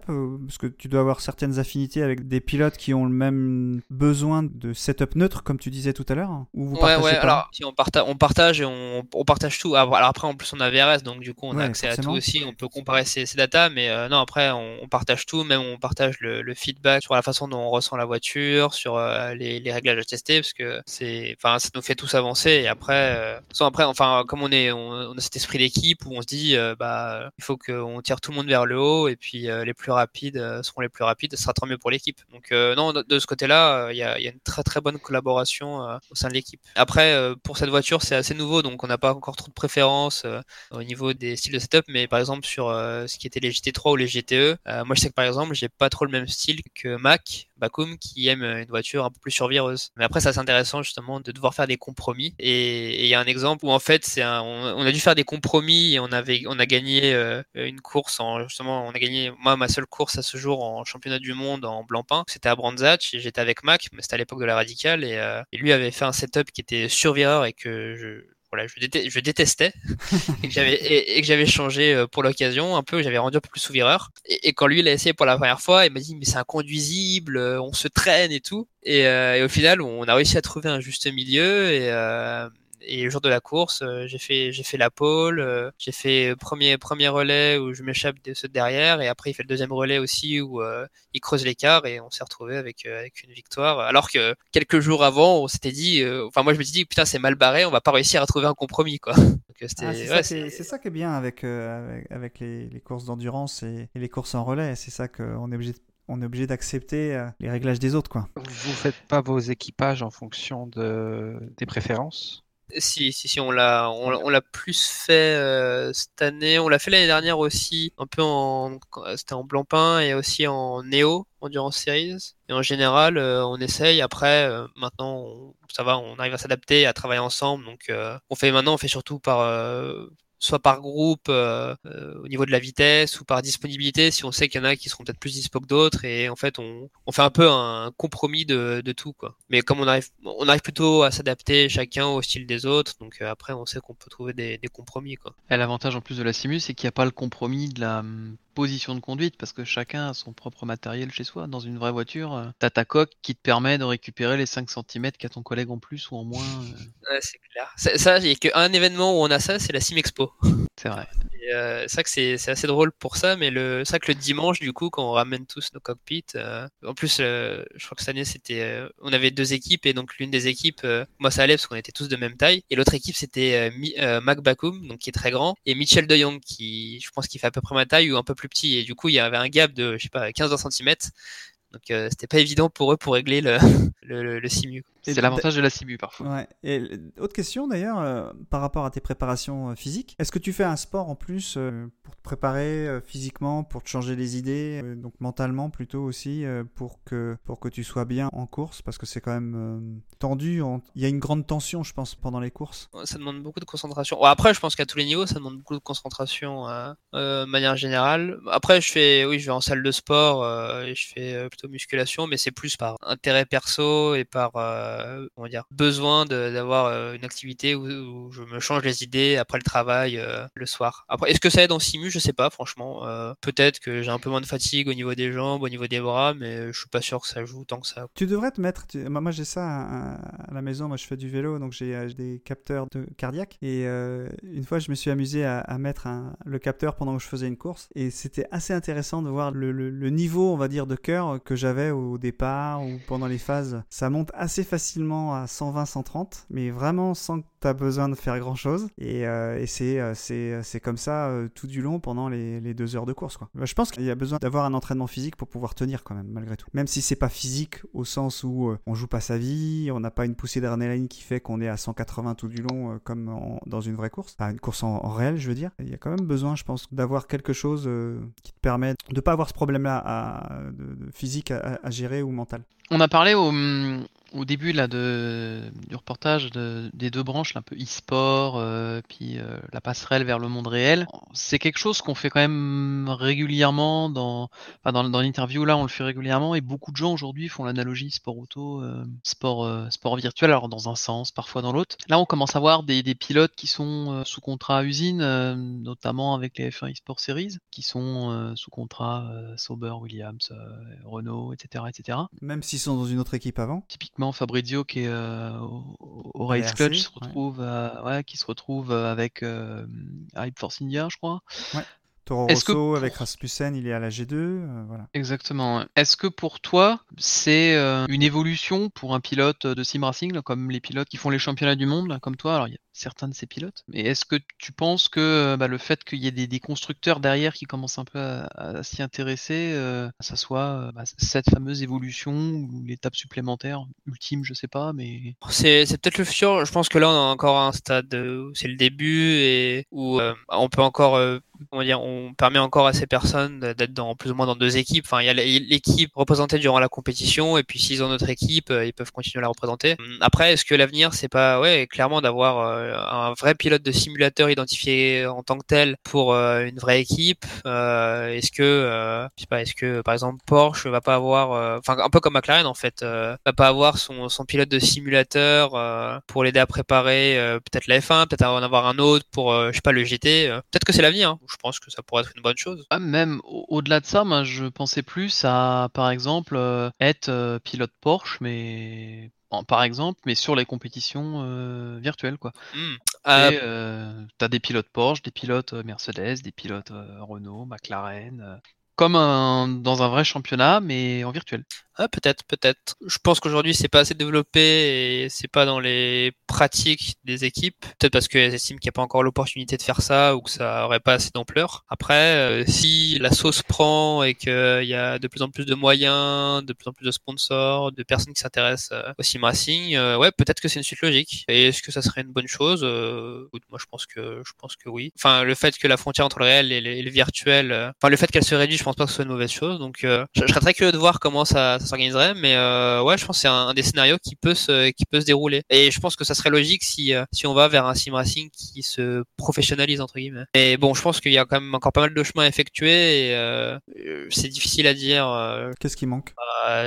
Parce que tu dois avoir certaines affinités avec des pilotes qui ont le même besoin de setup neutre, comme tu disais tout à l'heure Ou vous Ouais, partagez ouais, pas alors si on, parta on partage et on, on partage tout. Alors après, en plus, on a VRS, donc du coup, on Ouais, a accès à tout aussi. On peut comparer ces, ces datas, mais euh, non, après, on, on partage tout. Même on partage le, le feedback sur la façon dont on ressent la voiture, sur euh, les, les réglages à tester, parce que c'est, enfin, ça nous fait tous avancer. Et après, euh, sans après, enfin, comme on est, on, a cet esprit d'équipe où on se dit, euh, bah, il faut qu'on tire tout le monde vers le haut, et puis euh, les plus rapides euh, seront les plus rapides. Ce sera tant mieux pour l'équipe. Donc euh, non, de, ce côté-là, euh, il y, a, y a une très très bonne collaboration euh, au sein de l'équipe. Après, euh, pour cette voiture, c'est assez nouveau, donc on n'a pas encore trop de préférences euh, au niveau des styles de setup. Mais par exemple, sur euh, ce qui était les GT3 ou les GTE, euh, moi je sais que par exemple, j'ai pas trop le même style que Mac. Bakum qui aime une voiture un peu plus survireuse. Mais après, ça c'est intéressant justement de devoir faire des compromis. Et et il y a un exemple où en fait, c'est on, on a dû faire des compromis et on avait, on a gagné euh, une course en justement, on a gagné moi ma seule course à ce jour en championnat du monde en blanc-pain. C'était à Brandzach j'étais avec Mac, mais c'était à l'époque de la radicale et, euh, et lui avait fait un setup qui était survireur et que je voilà, je, déte- je détestais et que j'avais et, changé euh, pour l'occasion un peu, j'avais rendu un peu plus sous-vireur. Et, et quand lui il a essayé pour la première fois, il m'a dit mais c'est inconduisible, euh, on se traîne et tout. Et, euh, et au final, on a réussi à trouver un juste milieu et euh, et le jour de la course, euh, j'ai fait j'ai fait la pole, euh, j'ai fait premier premier relais où je m'échappe de ceux de derrière et après il fait le deuxième relais aussi où euh, il creuse l'écart et on s'est retrouvé avec euh, avec une victoire. Alors que quelques jours avant, on s'était dit, euh, enfin moi je me suis dit putain c'est mal barré, on va pas réussir à trouver un compromis quoi. Ah, c'est ça, qui est- c'est ça qui est bien avec, euh, avec, avec les, les courses d'endurance et, et les courses en relais. C'est ça qu'on est obligé de- on est obligé d'accepter les réglages des autres, quoi. Vous faites pas vos équipages en fonction de, des préférences? Si, si, si, on l'a, on, on l'a plus fait euh, cette année. On l'a fait l'année dernière aussi, un peu en, c'était en blanc-pain et aussi en néo, Endurance Series. Et en général, euh, on essaye. Après, euh, maintenant, ça va, on arrive à s'adapter, à travailler ensemble. Donc, euh, on fait maintenant, on fait surtout par soit par groupe euh, euh, au niveau de la vitesse ou par disponibilité si on sait qu'il y en a qui seront peut-être plus dispo que d'autres et en fait on, on fait un peu un compromis de, de tout quoi. Mais comme on arrive on arrive plutôt à s'adapter chacun au style des autres donc euh, après on sait qu'on peut trouver des, des compromis quoi. L'avantage en plus de la Simu, c'est qu'il n'y a pas le compromis de la position de conduite, parce que chacun a son propre matériel chez soi. Dans une vraie voiture, euh, t'as ta coque qui te permet de récupérer les 5 cm qu'a ton collègue en plus ou en moins. euh, ouais, c'est clair ça, il y a qu'un événement où on a ça c'est la Sim Expo c'est vrai. Euh, c'est vrai que c'est c'est assez drôle pour ça, mais le c'est vrai que le dimanche, du coup, quand on ramène tous nos cockpits, euh, en plus, euh, je crois que cette année, c'était, on avait deux équipes et donc l'une des équipes, moi ça allait parce qu'on était tous de même taille, et l'autre équipe c'était Mac Bakum, donc qui est très grand, et Michel De Jong qui, je pense, qu'il fait à peu près ma taille ou un peu plus petit, et du coup il y avait un gap de, je sais pas, 15-20 cm. Donc euh, c'était pas évident pour eux pour régler le, le, le, le simu. C'est l'avantage de la Simu parfois. Ouais. Et l- autre question d'ailleurs, euh, par rapport à tes préparations euh, physiques, est-ce que tu fais un sport en plus euh, pour te préparer euh, physiquement, pour te changer les idées, euh, donc mentalement plutôt aussi, euh, pour que pour que tu sois bien en course, parce que c'est quand même euh, tendu. en- Il y a une grande tension, je pense, pendant les courses. Ça demande beaucoup de concentration. Bon, après, je pense qu'à tous les niveaux, ça demande beaucoup de concentration euh, euh, de manière générale. Après, je fais, oui, je vais en salle de sport euh, et je fais euh, plutôt musculation, mais c'est plus par intérêt perso et par, euh, on va dire, besoin de- d'avoir euh, une activité où, où je me change les idées après le travail euh, le soir. Après, est-ce que ça aide en simu? Je sais pas, franchement. Euh, Peut-être que j'ai un peu moins de fatigue au niveau des jambes, au niveau des bras, mais je suis pas sûr que ça joue tant que ça. Tu devrais te mettre. tu- Moi, j'ai ça à, à la maison. Moi, je fais du vélo, donc j'ai j'ai des capteurs de cardiaque. Et euh, une fois, je me suis amusé à, à mettre un- le capteur pendant que je faisais une course. Et c'était assez intéressant de voir le, le- le niveau, on va dire, de cœur que j'avais au départ ou pendant les phases. Ça monte assez facilement à 120-130, mais vraiment sans que tu as besoin de faire grand chose. Et, euh, et c'est euh, c'est comme ça euh, tout du long pendant les, deux heures de course. Quoi. Je pense qu'il y a besoin d'avoir un entraînement physique pour pouvoir tenir quand même, malgré tout. Même si c'est pas physique au sens où euh, on joue pas sa vie, on n'a pas une poussée d'adrénaline qui fait qu'on est à 180 tout du long euh, comme dans une vraie course. Une course en, réel, je veux dire. Il y a quand même besoin, je pense, d'avoir quelque chose euh, qui te permet de pas avoir ce problème-là physique à, à gérer ou mental. On a parlé au, au début là de, du reportage de, des deux branches, là, un peu e-sport, euh, puis euh, la passerelle vers le monde réel, c'est quelque chose qu'on fait quand même régulièrement dans, enfin, dans, dans l'interview là, on le fait régulièrement et beaucoup de gens aujourd'hui font l'analogie sport auto, euh, sport, euh, sport virtuel, alors dans un sens, parfois dans l'autre. Là, on commence à voir des, des pilotes qui sont euh, sous contrat à usine, euh, notamment avec les F1 eSport Series, qui sont euh, sous contrat euh, Sauber, Williams, euh, Renault, etc., etc. Même s'ils sont dans une autre équipe avant? Typiquement Fabrizio qui est euh, au, au Race Clutch se ouais. retrouve euh, ouais, qui se retrouve euh, avec Hype Force India je crois. Toro Rosso pour- avec Rasmussen, il est à la G2. euh, voilà. Exactement. Est-ce que pour toi c'est euh, une évolution pour un pilote de sim racing là, comme les pilotes qui font les championnats du monde là, comme toi? Alors il y a certains de ces pilotes, mais est-ce que tu penses que euh, bah, le fait qu'il y ait des, des constructeurs derrière qui commencent un peu à, à s'y intéresser, euh, ça soit euh, bah, cette fameuse évolution ou l'étape supplémentaire ultime, je sais pas, mais C'est c'est peut-être le futur. Je pense que là, on est encore à un stade où c'est le début et où euh, on peut encore, euh, dire, on permet encore à ces personnes d'être dans plus ou moins dans deux équipes. Enfin, il y a l'équipe représentée durant la compétition et puis s'ils ont notre équipe, euh, ils peuvent continuer à la représenter. Après, est-ce que l'avenir, c'est pas, ouais, clairement d'avoir euh, un vrai pilote de simulateur identifié en tant que tel pour euh, une vraie équipe Est-ce que, je sais pas, est-ce que par exemple Porsche va pas avoir, enfin un peu comme McLaren en fait, va pas avoir son, son pilote de simulateur pour l'aider à préparer peut-être la F1, peut-être en avoir un autre pour, je sais pas, le GT. peut-être que c'est l'avenir. hein. Je pense que ça pourrait être une bonne chose. Ah, même au- au-delà de ça, moi je pensais plus à, par exemple, euh, être euh, pilote Porsche, mais en- par exemple, mais sur les compétitions euh, virtuelles, quoi. Hmm. Euh, t'as des pilotes Porsche, des pilotes Mercedes, des pilotes Renault, McLaren, comme dans un vrai championnat, mais en virtuel. Ah, peut-être, peut-être. Je pense qu'aujourd'hui, c'est pas assez développé et c'est pas dans les pratiques des équipes. Peut-être parce qu'elles estiment qu'il n'y a pas encore l'opportunité de faire ça ou que ça aurait pas assez d'ampleur. Après, euh, si la sauce prend et qu'il y a de plus en plus de moyens, de plus en plus de sponsors, de personnes qui s'intéressent euh, au sim racing, euh, ouais, peut-être que c'est une suite logique. Et est-ce que ça serait une bonne chose Euh, Moi, je pense que je pense que oui. Enfin, le fait que la frontière entre le réel et le, virtuel, euh, enfin, le fait qu'elle se réduit, je pense pas que ce soit une mauvaise chose. Donc, euh, je, je serais très curieux de voir comment ça, ça s'organiserait, mais euh, ouais, je pense que c'est un, un des scénarios qui peut se qui peut se dérouler. Et je pense que ça serait logique si euh, si on va vers un sim racing qui se professionnalise entre guillemets. Et bon, je pense qu'il y a quand même encore pas mal de chemin à effectuer et c'est difficile à dire. Qu'est-ce qui manque?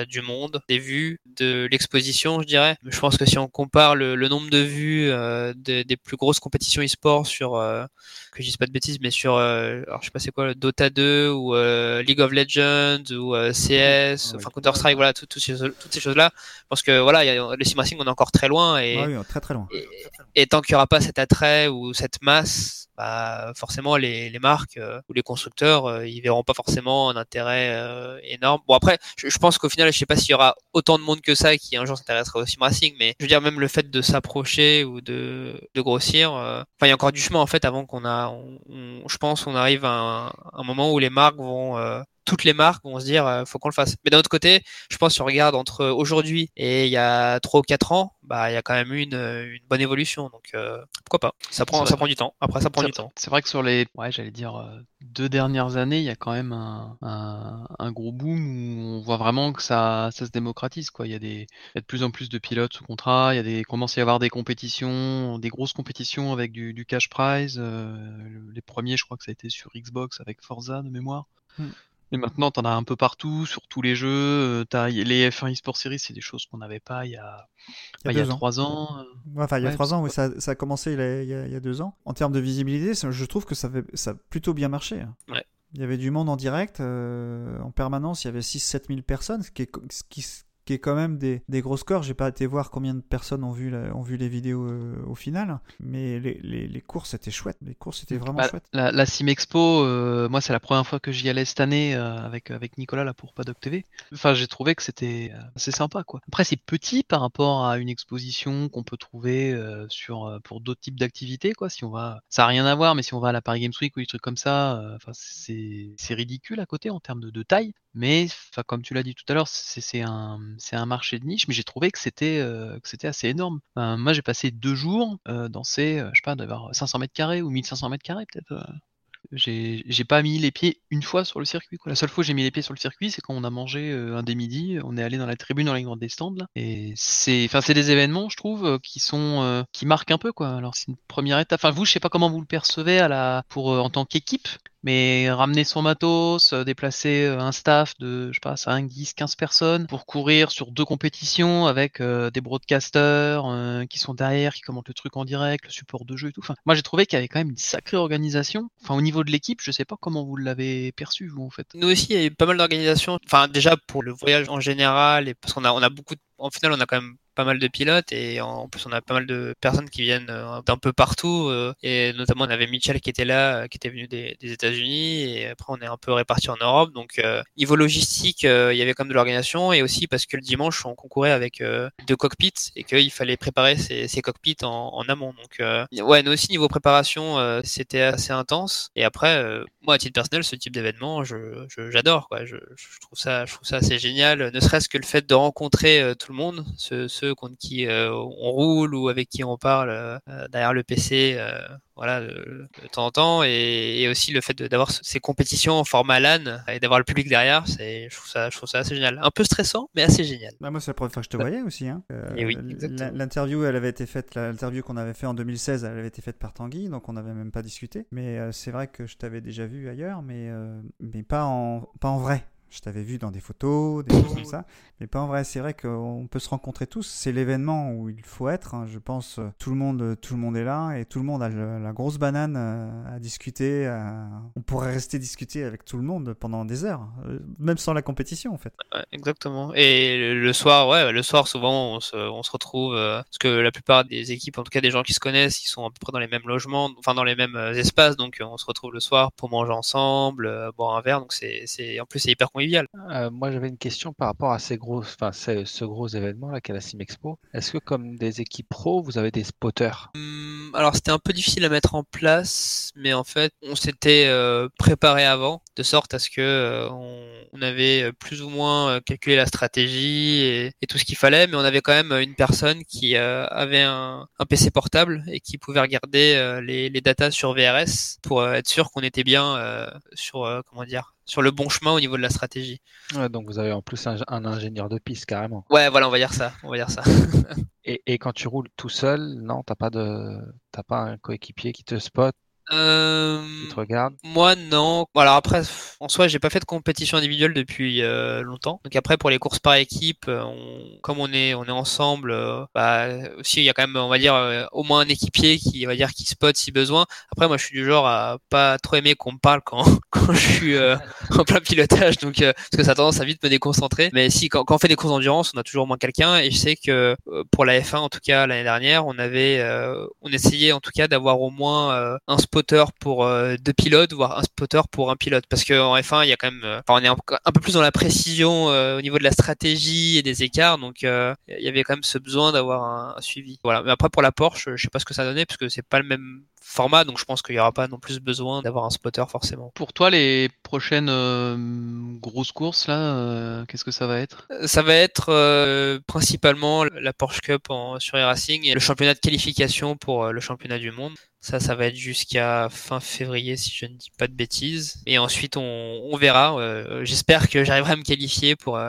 du monde, des vues, de l'exposition, je dirais. Je pense que si on compare le, le nombre de vues euh, des, des plus grosses compétitions e-sport sur, euh, que je dise pas de bêtises, mais sur, euh, alors je sais pas c'est quoi, le Dota 2 ou League of Legends ou euh, CS, Ouais. enfin Counter Strike, voilà, tout- tout ces- toutes ces choses-là. Parce que voilà, il y a, le sim racing, on est encore très loin et, Ah oui, très très loin. et, et tant qu'il n'y aura pas cet attrait ou cette masse, bah, forcément les, les marques euh, ou les constructeurs, euh, ils verront pas forcément un intérêt euh, énorme. Bon après, je, je pense qu'au final, je sais pas s'il y aura autant de monde que ça qui un jour s'intéressera au sim racing, mais je veux dire même le fait de s'approcher ou de, de grossir, euh, enfin il y a encore du chemin en fait avant qu'on a, on, on- je pense, on arrive à un, un moment où les marques vont euh, toutes les marques vont se dire euh, faut qu'on le fasse. Mais d'un autre côté, je pense si on regarde entre aujourd'hui et il y a 3 ou 4 ans, bah il y a quand même eu une, une bonne évolution. Donc euh, pourquoi pas? Ça prend ça prend du temps. Après ça prend du temps. C'est vrai que sur les, ouais, j'allais dire euh, deux dernières années, il y a quand même un, un, un gros boom où on voit vraiment que ça, ça se démocratise, quoi. Il y a des, il y a de plus en plus de pilotes sous contrat, il y a des, commence à y avoir des compétitions, des grosses compétitions avec du, du cash prize. le- les premiers, je crois que ça a été sur Xbox avec Forza de mémoire. Hmm. Et maintenant, t'en as un peu partout, sur tous les jeux. euh, T'as les F1 eSport Series, c'est des choses qu'on n'avait pas il y a, Il y a bah, il y a deux ans. trois ans. euh, Enfin, il y a Ouais, trois ans, oui, ça, ça a commencé il y a, il y a- il y a deux ans. En termes de visibilité, je trouve que ça, fait, ça a plutôt bien marché. Ouais. Il y avait du monde en direct, euh, en permanence, il y avait 6-7 000 personnes, ce qui est, ce qui, qui est quand même des, des gros scores. J'ai pas été voir combien de personnes ont vu, la- ont vu les vidéos euh, au final, mais les, les, les courses étaient chouettes. Les courses étaient vraiment Bah, chouettes. La, la Sim Expo, euh, moi c'est la première fois que j'y allais cette année euh, avec avec Nicolas là pour Paddock TV. Enfin j'ai trouvé que c'était assez sympa quoi. Après c'est petit par rapport à une exposition qu'on peut trouver sur pour d'autres types d'activités quoi. Si on va, ça a rien à voir, mais si on va à la Paris Games Week ou des trucs comme ça, enfin c'est ridicule à côté en termes de, de taille. Mais comme tu l'as dit tout à l'heure, c'est un un marché de niche, mais j'ai trouvé que c'était euh, que assez énorme. Moi j'ai passé deux jours euh, dans ces, euh, je sais pas, d'avoir 500 mètres carrés ou 1500 mètres carrés peut-être. euh, J'ai pas mis les pieds une fois sur le circuit. La seule fois où j'ai mis les pieds sur le circuit, c'est quand on a mangé un des midis. On est allé dans la tribune dans les grandes des stands. Là, et c'est, des événements, je trouve, qui sont, qui marquent un peu, quoi. Alors c'est une première étape. Enfin, vous, je sais pas comment vous le percevez à la, pour en tant qu'équipe, mais ramener son matos, euh, déplacer euh, un staff de, je sais pas, 5, 10, 15 personnes pour courir sur deux compétitions avec euh, des broadcasters euh, qui sont derrière, qui commentent le truc en direct, le support de jeu et tout. Enfin, moi j'ai trouvé qu'il y avait quand même une sacrée organisation. Enfin, au niveau de l'équipe, je sais pas comment vous l'avez perçu vous en fait. Nous aussi, il y a eu pas mal d'organisations. Enfin, déjà pour le voyage en général, et parce qu'on a, on a beaucoup. de- En final, on a quand même pas mal de pilotes et en plus on a pas mal de personnes qui viennent euh, d'un peu partout euh, et notamment on avait Mitchell qui était là, euh, qui était venu des, États-Unis et après on est un peu répartis en Europe. Donc niveau logistique, il y avait quand même de l'organisation et aussi parce que le dimanche on concourait avec deux cockpits et qu'il fallait préparer ces, cockpits en, amont. Donc ouais, nous aussi niveau préparation, c'était assez intense. Et après, moi à titre personnel, ce type d'événement, je j'adore quoi. Je, trouve ça, je trouve ça assez génial. Ne serait-ce que le fait de rencontrer euh, tout le monde, ceux, ceux contre qui euh, on roule ou avec qui on parle euh, euh, derrière le PC. voilà, de, de temps en temps, et, et aussi le fait d'avoir ces compétitions en format LAN et d'avoir le public derrière, c'est, je trouve ça, je trouve ça assez génial. Un peu stressant, mais assez génial. Bah, moi, c'est la première fois que je te voyais aussi. Hein. Et oui. L'interview, elle avait été faite, l'interview qu'on avait fait en 2016, elle avait été faite par Tanguy, donc on n'avait même pas discuté. Mais c'est vrai que je t'avais déjà vu ailleurs, mais, mais pas, en, pas en vrai. Je t'avais vu dans des photos, des choses comme ça, mais pas en vrai. C'est vrai qu'on peut se rencontrer tous. C'est l'événement où il faut être. hein. Je pense euh, tout le monde, tout le monde est là et tout le monde a la grosse banane euh, à discuter. On pourrait rester discuter avec tout le monde pendant des heures, euh, même sans la compétition en fait. Exactement. Et le, soir, ouais, le soir, souvent, on se, retrouve, euh, parce que la plupart des équipes, en tout cas des gens qui se connaissent, ils sont à peu près dans les mêmes logements, enfin dans les mêmes euh, espaces, donc euh, on se retrouve le soir pour manger ensemble, euh, boire un verre, donc c'est, en plus, c'est hyper convivial. Euh, moi, j'avais une question par rapport à ces gros, enfin, ce, ce gros événement là qu'est la Simexpo. Est-ce que comme des équipes pro, vous avez des spotters? Hum, alors c'était un peu difficile à mettre en place, mais en fait on s'était euh, préparé avant, de sorte à ce que euh, on, on avait plus ou moins euh, calculé la stratégie et, et tout ce qu'il fallait, mais on avait quand même une personne qui euh, avait un, un PC portable et qui pouvait regarder euh, les, les datas sur VRS pour euh, être sûr qu'on était bien euh, sur euh, comment dire sur le bon chemin au niveau de la stratégie. Ouais, donc vous avez en plus un, un ingénieur de piste carrément. Ouais, voilà, on va dire ça, on va dire ça. Et, et quand tu roules tout seul, non, t'as pas de, t'as pas un coéquipier qui te spot, Euh... te. Moi non. Alors après, en soi, j'ai pas fait de compétition individuelle depuis euh, longtemps. Donc après, pour les courses par équipe, euh, on, comme on est on est ensemble, euh, bah aussi il y a quand même, on va dire, euh, au moins un équipier qui on va dire qui spot si besoin. Après, moi, je suis du genre à pas trop aimer qu'on me parle quand quand je suis euh, en plein pilotage, donc euh, parce que ça a tendance à vite me déconcentrer. Mais si quand, quand on fait des courses d'endurance, on a toujours moins quelqu'un. Et je sais que euh, pour la F1, en tout cas l'année dernière, on avait, euh, on essayait en tout cas d'avoir au moins euh, un spotter pour euh, deux pilotes, voire un spotter pour un pilote, parce que en F1, il y a quand même, euh, on est un, peu plus dans la précision euh, au niveau de la stratégie et des écarts, donc il y avait quand même ce besoin d'avoir un, un suivi. Voilà. Mais après pour la Porsche, je sais pas ce que ça donnait, parce que c'est pas le même format, donc je pense qu'il y aura pas non plus besoin d'avoir un spotter forcément. Pour toi, les prochaines euh, grosses courses là, euh, qu'est-ce que ça va être? Ça va être euh, principalement la Porsche Cup en, sur e-racing et le championnat de qualification pour euh, le championnat du monde. Ça, ça va être jusqu'à fin février si je ne dis pas de bêtises. Et ensuite, on, on verra. Euh, J'espère que j'arriverai à me qualifier pour.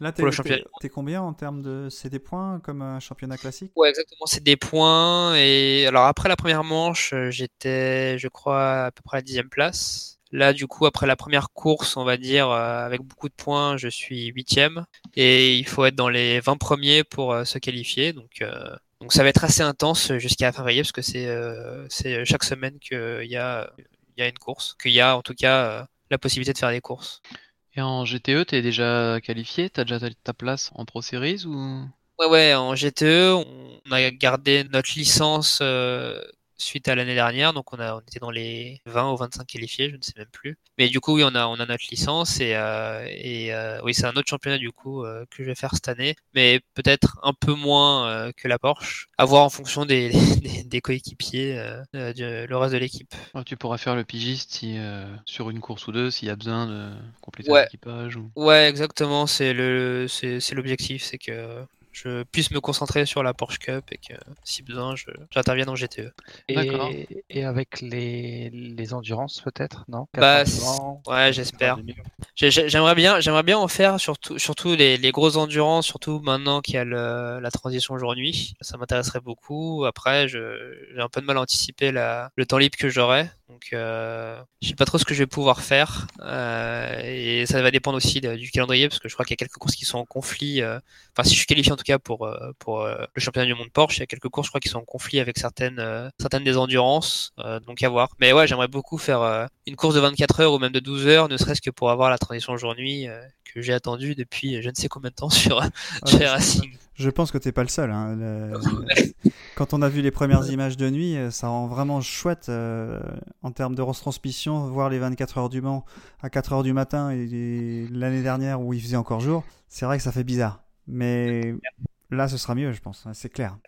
Là, t'es Pour le championnat. t'es combien en termes de CD points comme un championnat classique? Ouais, exactement. C'est des points. Et alors après la première manche, euh, j'étais, je crois, à peu près à la dixième place. Là, du coup, après la première course, on va dire, euh, avec beaucoup de points, je suis huitième. Et il faut être dans les 20 premiers pour euh, se qualifier. Donc, euh, donc ça va être assez intense jusqu'à février, parce que c'est euh, c'est chaque semaine qu'il y a, il y a une course. Qu'il y a, en tout cas, euh, la possibilité de faire des courses. Et en GTE, t'es déjà qualifié? T'as déjà ta, place en Pro Series ou? Ouais, ouais, en GTE, on a gardé notre licence euh, suite à l'année dernière, donc on a on était dans les 20 ou 25 qualifiés, je ne sais même plus. Mais du coup, oui, on a on a notre licence et euh, et euh, oui, c'est un autre championnat du coup euh, que je vais faire cette année, mais peut-être un peu moins que la Porsche, à voir en fonction des des, des coéquipiers, du- le reste de l'équipe. Tu pourras faire le pigiste si, sur une course ou deux s'il y a besoin de compléter Ouais. l'équipage. Ou... Ouais, exactement, c'est l'objectif, c'est que je puisse me concentrer sur la Porsche Cup et que si besoin, je- j'intervienne en GTE. Et, et avec les, les endurances peut-être, non? Bah, 80, ouais, j'espère. 2000. J'ai- j'ai- J'aimerais bien, j'aimerais bien en faire surtout, surtout les, les grosses endurances, surtout maintenant qu'il y a le- la transition jour-nuit. Ça m'intéresserait beaucoup. Après, je- j'ai un peu de mal à anticiper la, le temps libre que j'aurai. Donc, euh, je sais pas trop ce que je vais pouvoir faire. Euh, et ça va dépendre aussi de- du calendrier, parce que je crois qu'il y a quelques courses qui sont en conflit. euh, Enfin, si je suis qualifié en tout cas pour, euh, pour euh, le championnat du monde Porsche, il y a quelques courses, je crois, qui sont en conflit avec certaines, euh, certaines des endurances. euh, donc, à voir. Mais ouais, j'aimerais beaucoup faire une course de 24 heures ou même de 12 heures, ne serait-ce que pour avoir la transition jour-nuit euh, que j'ai attendue depuis je ne sais combien de temps sur, chez Ouais, Racing. Je pense que t'es pas le seul. hein. Le- Quand on a vu les premières images de nuit, euh, ça rend vraiment chouette euh, en termes de retransmission, voir les 24 heures du Mans à 4 heures du matin et l'année dernière où il faisait encore jour. C'est vrai que ça fait bizarre. Mais là, ce sera mieux, je pense. hein, C'est clair.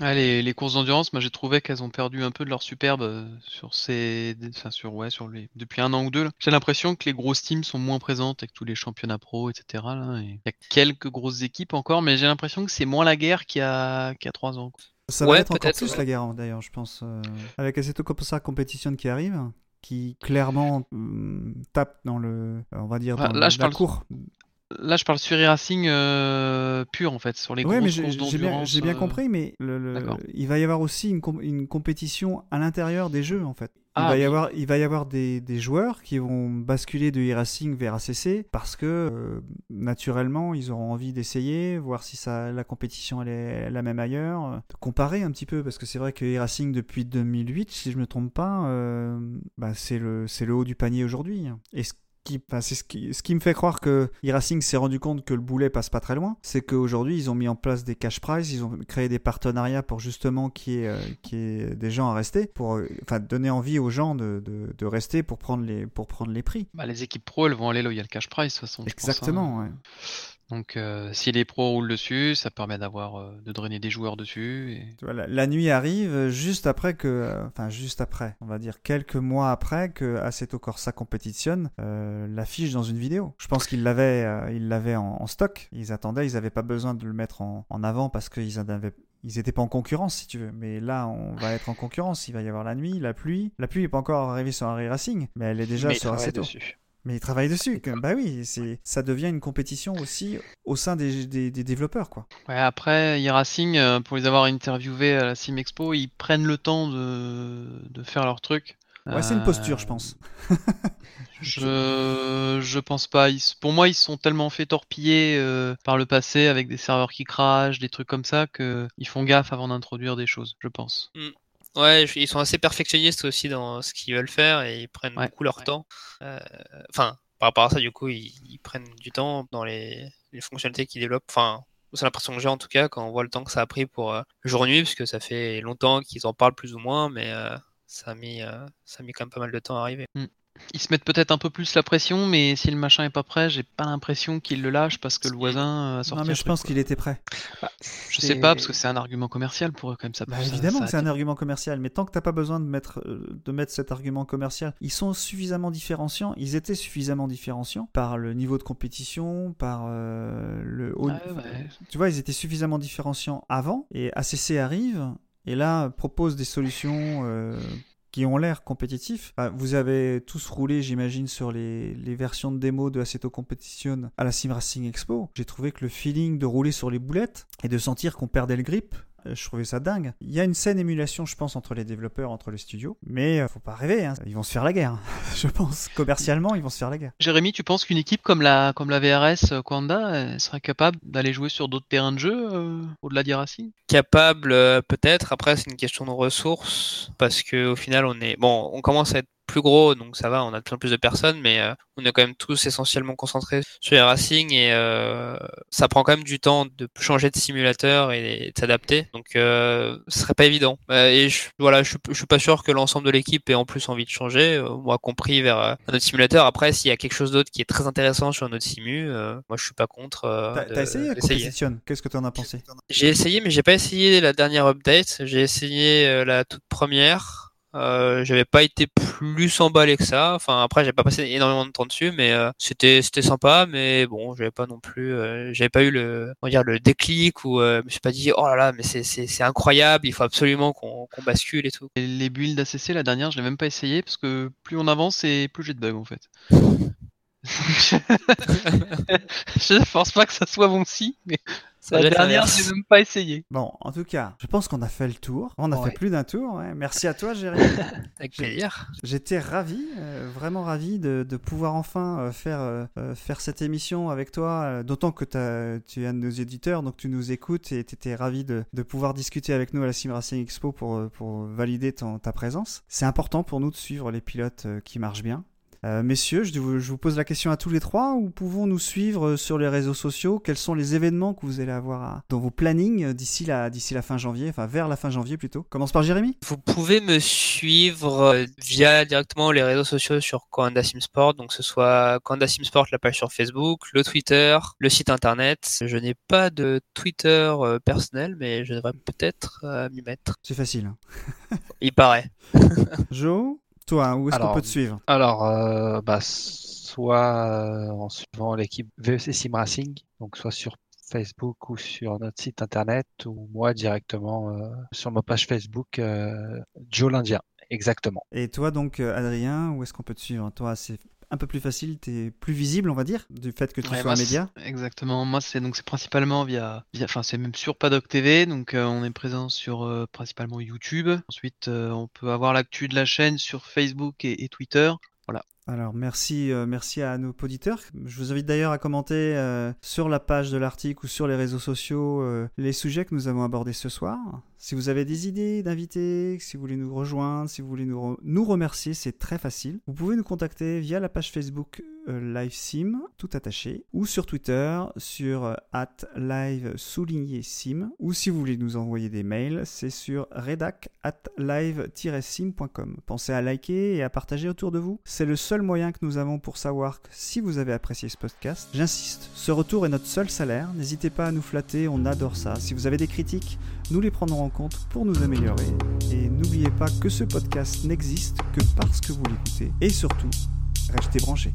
Ah, les, les courses d'endurance, moi j'ai trouvé qu'elles ont perdu un peu de leur superbe euh, sur ces, enfin sur ouais sur les depuis un an ou deux. là. J'ai l'impression que les grosses teams sont moins présentes avec tous les championnats pro, etc. Et il y a quelques grosses équipes encore, mais j'ai l'impression que c'est moins la guerre qu'il y a qu'il y a trois ans. quoi. Ça Ouais, va être encore plus ouais. la guerre, hein, d'ailleurs, je pense. euh, avec Assetto Corsa Competition qui arrive, qui clairement hum, tape dans le, on va dire, dans là, le- je la parle- cour. Là, je parle sur e-racing euh, pur en fait, sur les Oui, mais grosses courses j'ai bien, d'endurance. j'ai bien euh, compris, mais le- le- D'accord. il va y avoir aussi une, com- une compétition à l'intérieur des jeux, en fait. Il Ah, va y oui. avoir, il va y avoir des, des joueurs qui vont basculer de e-racing vers ACC parce que euh, naturellement ils auront envie d'essayer, voir si ça, la compétition elle est la même ailleurs, de comparer un petit peu parce que c'est vrai que e-racing depuis 2008, si je me trompe pas, euh, bah, c'est le, haut du panier aujourd'hui. Et ce qui, enfin, c'est ce qui, ce qui me fait croire que e-racing s'est rendu compte que le boulet passe pas très loin, c'est qu'aujourd'hui ils ont mis en place des cash prizes, ils ont créé des partenariats pour justement qu'il y ait, euh, qu'il y ait des gens à rester, pour euh, enfin, donner envie aux gens de, de, de rester pour prendre les, pour prendre les prix. Bah, les équipes pro, elles vont aller là où il y a le cash prize de toute façon. je pense, hein. Exactement, ouais. Donc euh, si les pros roulent dessus, ça permet d'avoir euh, de drainer des joueurs dessus. Et... Tu vois, la, la nuit arrive euh, juste après que, euh, enfin juste après, on va dire quelques mois après que Assetto Corsa Competition euh, l'affiche dans une vidéo. Je pense qu'ils l'avaient, euh, ils l'avaient en, en stock. Ils attendaient, ils n'avaient pas besoin de le mettre en, en avant parce qu'ils en avaient ils n'étaient pas en concurrence, si tu veux. Mais là, on va être en concurrence. Il va y avoir la nuit, la pluie. La pluie n'est pas encore arrivée sur Harry Racing, mais elle est déjà Mais sur Assetto. dessus. Mais ils travaillent dessus. que- Bah oui, c'est, ça devient une compétition aussi au sein des, des, des développeurs, quoi. Ouais, après, e-racing, euh, pour les avoir interviewés à la Sim Expo, ils prennent le temps de, de faire leur truc. Ouais, c'est une Euh, posture, je pense. Je, je pense pas. Ils pour moi, ils se sont tellement fait torpiller euh, par le passé avec des serveurs qui crachent, des trucs comme ça, que ils font gaffe avant d'introduire des choses, je pense. Ouais, ils sont assez perfectionnistes aussi dans ce qu'ils veulent faire et ils prennent Ouais. beaucoup leur temps. Euh, Enfin, par rapport à ça, du coup, ils, ils prennent du temps dans les, les fonctionnalités qu'ils développent. Enfin, c'est l'impression que j'ai en tout cas quand on voit le temps que ça a pris pour euh, jour-nuit, parce que ça fait longtemps qu'ils en parlent plus ou moins, mais euh, ça a mis, euh, ça a mis quand même pas mal de temps à arriver. Ils se mettent peut-être un peu plus la pression, mais si le machin est pas prêt, j'ai pas l'impression qu'ils le lâchent parce que le voisin a sorti Non, mais je pense qu'il était prêt. Je sais pas parce que c'est un argument commercial pour eux quand même ça. Bah, ça- évidemment ça que c'est un argument commercial, mais tant que t'as pas besoin de mettre, euh, de mettre cet argument commercial, ils sont suffisamment différenciants, ils étaient suffisamment différenciants par le niveau de compétition, par euh, le haut. Ouais, ouais. Tu vois, ils étaient suffisamment différenciants avant, et ACC arrive, et là propose des solutions euh, qui ont l'air compétitifs. Enfin, vous avez tous roulé, j'imagine, sur les, versions de démo de Assetto Competition à la Sim Racing Expo. J'ai trouvé que le feeling de rouler sur les boulettes et de sentir qu'on perdait le grip, je trouvais ça dingue. Il y a une saine émulation, je pense, entre les développeurs, entre les studios, mais euh, faut pas rêver, hein. ils vont se faire la guerre. je pense, commercialement, ils vont se faire la guerre. Jérémy, tu penses qu'une équipe comme la comme la VRS euh, Kwanda elle serait capable d'aller jouer sur d'autres terrains de jeu euh, au-delà d'e-racing Capable, euh, peut-être. Après, c'est une question de ressources parce que au final, on est bon, on commence à être plus gros, donc ça va, on a de plus en plus de personnes, mais euh, on est quand même tous essentiellement concentrés sur les racing et euh, ça prend quand même du temps de changer de simulateur et, de s'adapter, donc euh, ce serait pas évident. Euh, et je, voilà, je, suis- je suis pas sûr que l'ensemble de l'équipe ait en plus envie de changer, euh, moi compris vers euh, un autre simulateur. Après, s'il y a quelque chose d'autre qui est très intéressant sur un autre simu, moi je suis pas contre. T'as de- t'as essayé la Qu'est-ce que t'en as pensé? J'ai essayé, mais j'ai pas essayé la dernière update. J'ai essayé la toute première. Euh, j'avais pas été plus emballé que ça. Enfin, après, j'ai pas passé énormément de temps dessus, mais euh, c'était c'était sympa. Mais bon, j'avais pas non plus, euh, j'avais pas eu le, on va dire le déclic ou euh, je me suis pas dit oh là là, mais c'est c'est c'est incroyable, il faut absolument qu'on qu'on bascule et tout. Et les builds ACC, la dernière, je l'ai même pas essayé parce que plus on avance et plus j'ai de bugs en fait. je pense pas que ça soit bon si, mais Ça la dernière, j'ai même pas essayé. Bon, en tout cas, je pense qu'on a fait le tour. On a Ouais. fait plus d'un tour. ouais. Merci à toi, Jérémy. Avec plaisir. J'étais ravi, euh, vraiment ravi de, de pouvoir enfin euh, faire, euh, faire cette émission avec toi, euh, d'autant que tu es un de nos éditeurs, donc tu nous écoutes et tu étais ravi de, de pouvoir discuter avec nous à la Sim Racing Expo pour, pour valider ton- ta présence. C'est important pour nous de suivre les pilotes euh, qui marchent bien. Euh, messieurs, je vous, je vous pose la question à tous les trois. Où pouvons nous suivre euh, sur les réseaux sociaux? Quels sont les événements que vous allez avoir à- dans vos plannings euh, d'ici la, d'ici la fin janvier, enfin vers la fin janvier plutôt? Commence par Jérémy Vous pouvez me suivre via directement les réseaux sociaux sur Coanda Sim Sport, donc que ce soit Coanda Sim Sport, la page sur Facebook, le Twitter, le site internet. Je n'ai pas de Twitter personnel, mais je devrais peut-être euh, m'y mettre. C'est facile. hein. Il paraît. Joe, toi, où est-ce qu'on peut te suivre? Alors, euh, bah, soit euh, en suivant l'équipe VEC Sim Racing, donc soit sur Facebook ou sur notre site internet, ou moi directement euh, sur ma page Facebook, euh, Joe l'Indien, exactement. Et toi donc, Adrien, où est-ce qu'on peut te suivre? Toi, c'est un peu plus facile, t'es plus visible, on va dire, du fait que tu Ouais, sois un média. Exactement. Moi, c'est donc c'est principalement via, via, enfin c'est même sur Paddock TV. Donc euh, on est présent sur euh, principalement YouTube. Ensuite, euh, on peut avoir l'actu de la chaîne sur Facebook et, et Twitter. Alors merci, euh, merci à nos auditeurs. Je vous invite d'ailleurs à commenter euh, sur la page de l'article ou sur les réseaux sociaux euh, les sujets que nous avons abordés ce soir. Si vous avez des idées d'invités, si vous voulez nous rejoindre, si vous voulez nous, re- nous remercier, c'est très facile. Vous pouvez nous contacter via la page Facebook euh, LiveSim, tout attaché, ou sur Twitter sur euh, live souligné sim, ou si vous voulez nous envoyer des mails, c'est sur redac at live-sim.com. Pensez à liker et à partager autour de vous. C'est le seul moyen que nous avons pour savoir si vous avez apprécié ce podcast. J'insiste, ce retour est notre seul salaire. N'hésitez pas à nous flatter, on adore ça. Si vous avez des critiques, nous les prendrons en compte pour nous améliorer. Et n'oubliez pas que ce podcast n'existe que parce que vous l'écoutez. Et surtout, restez branchés.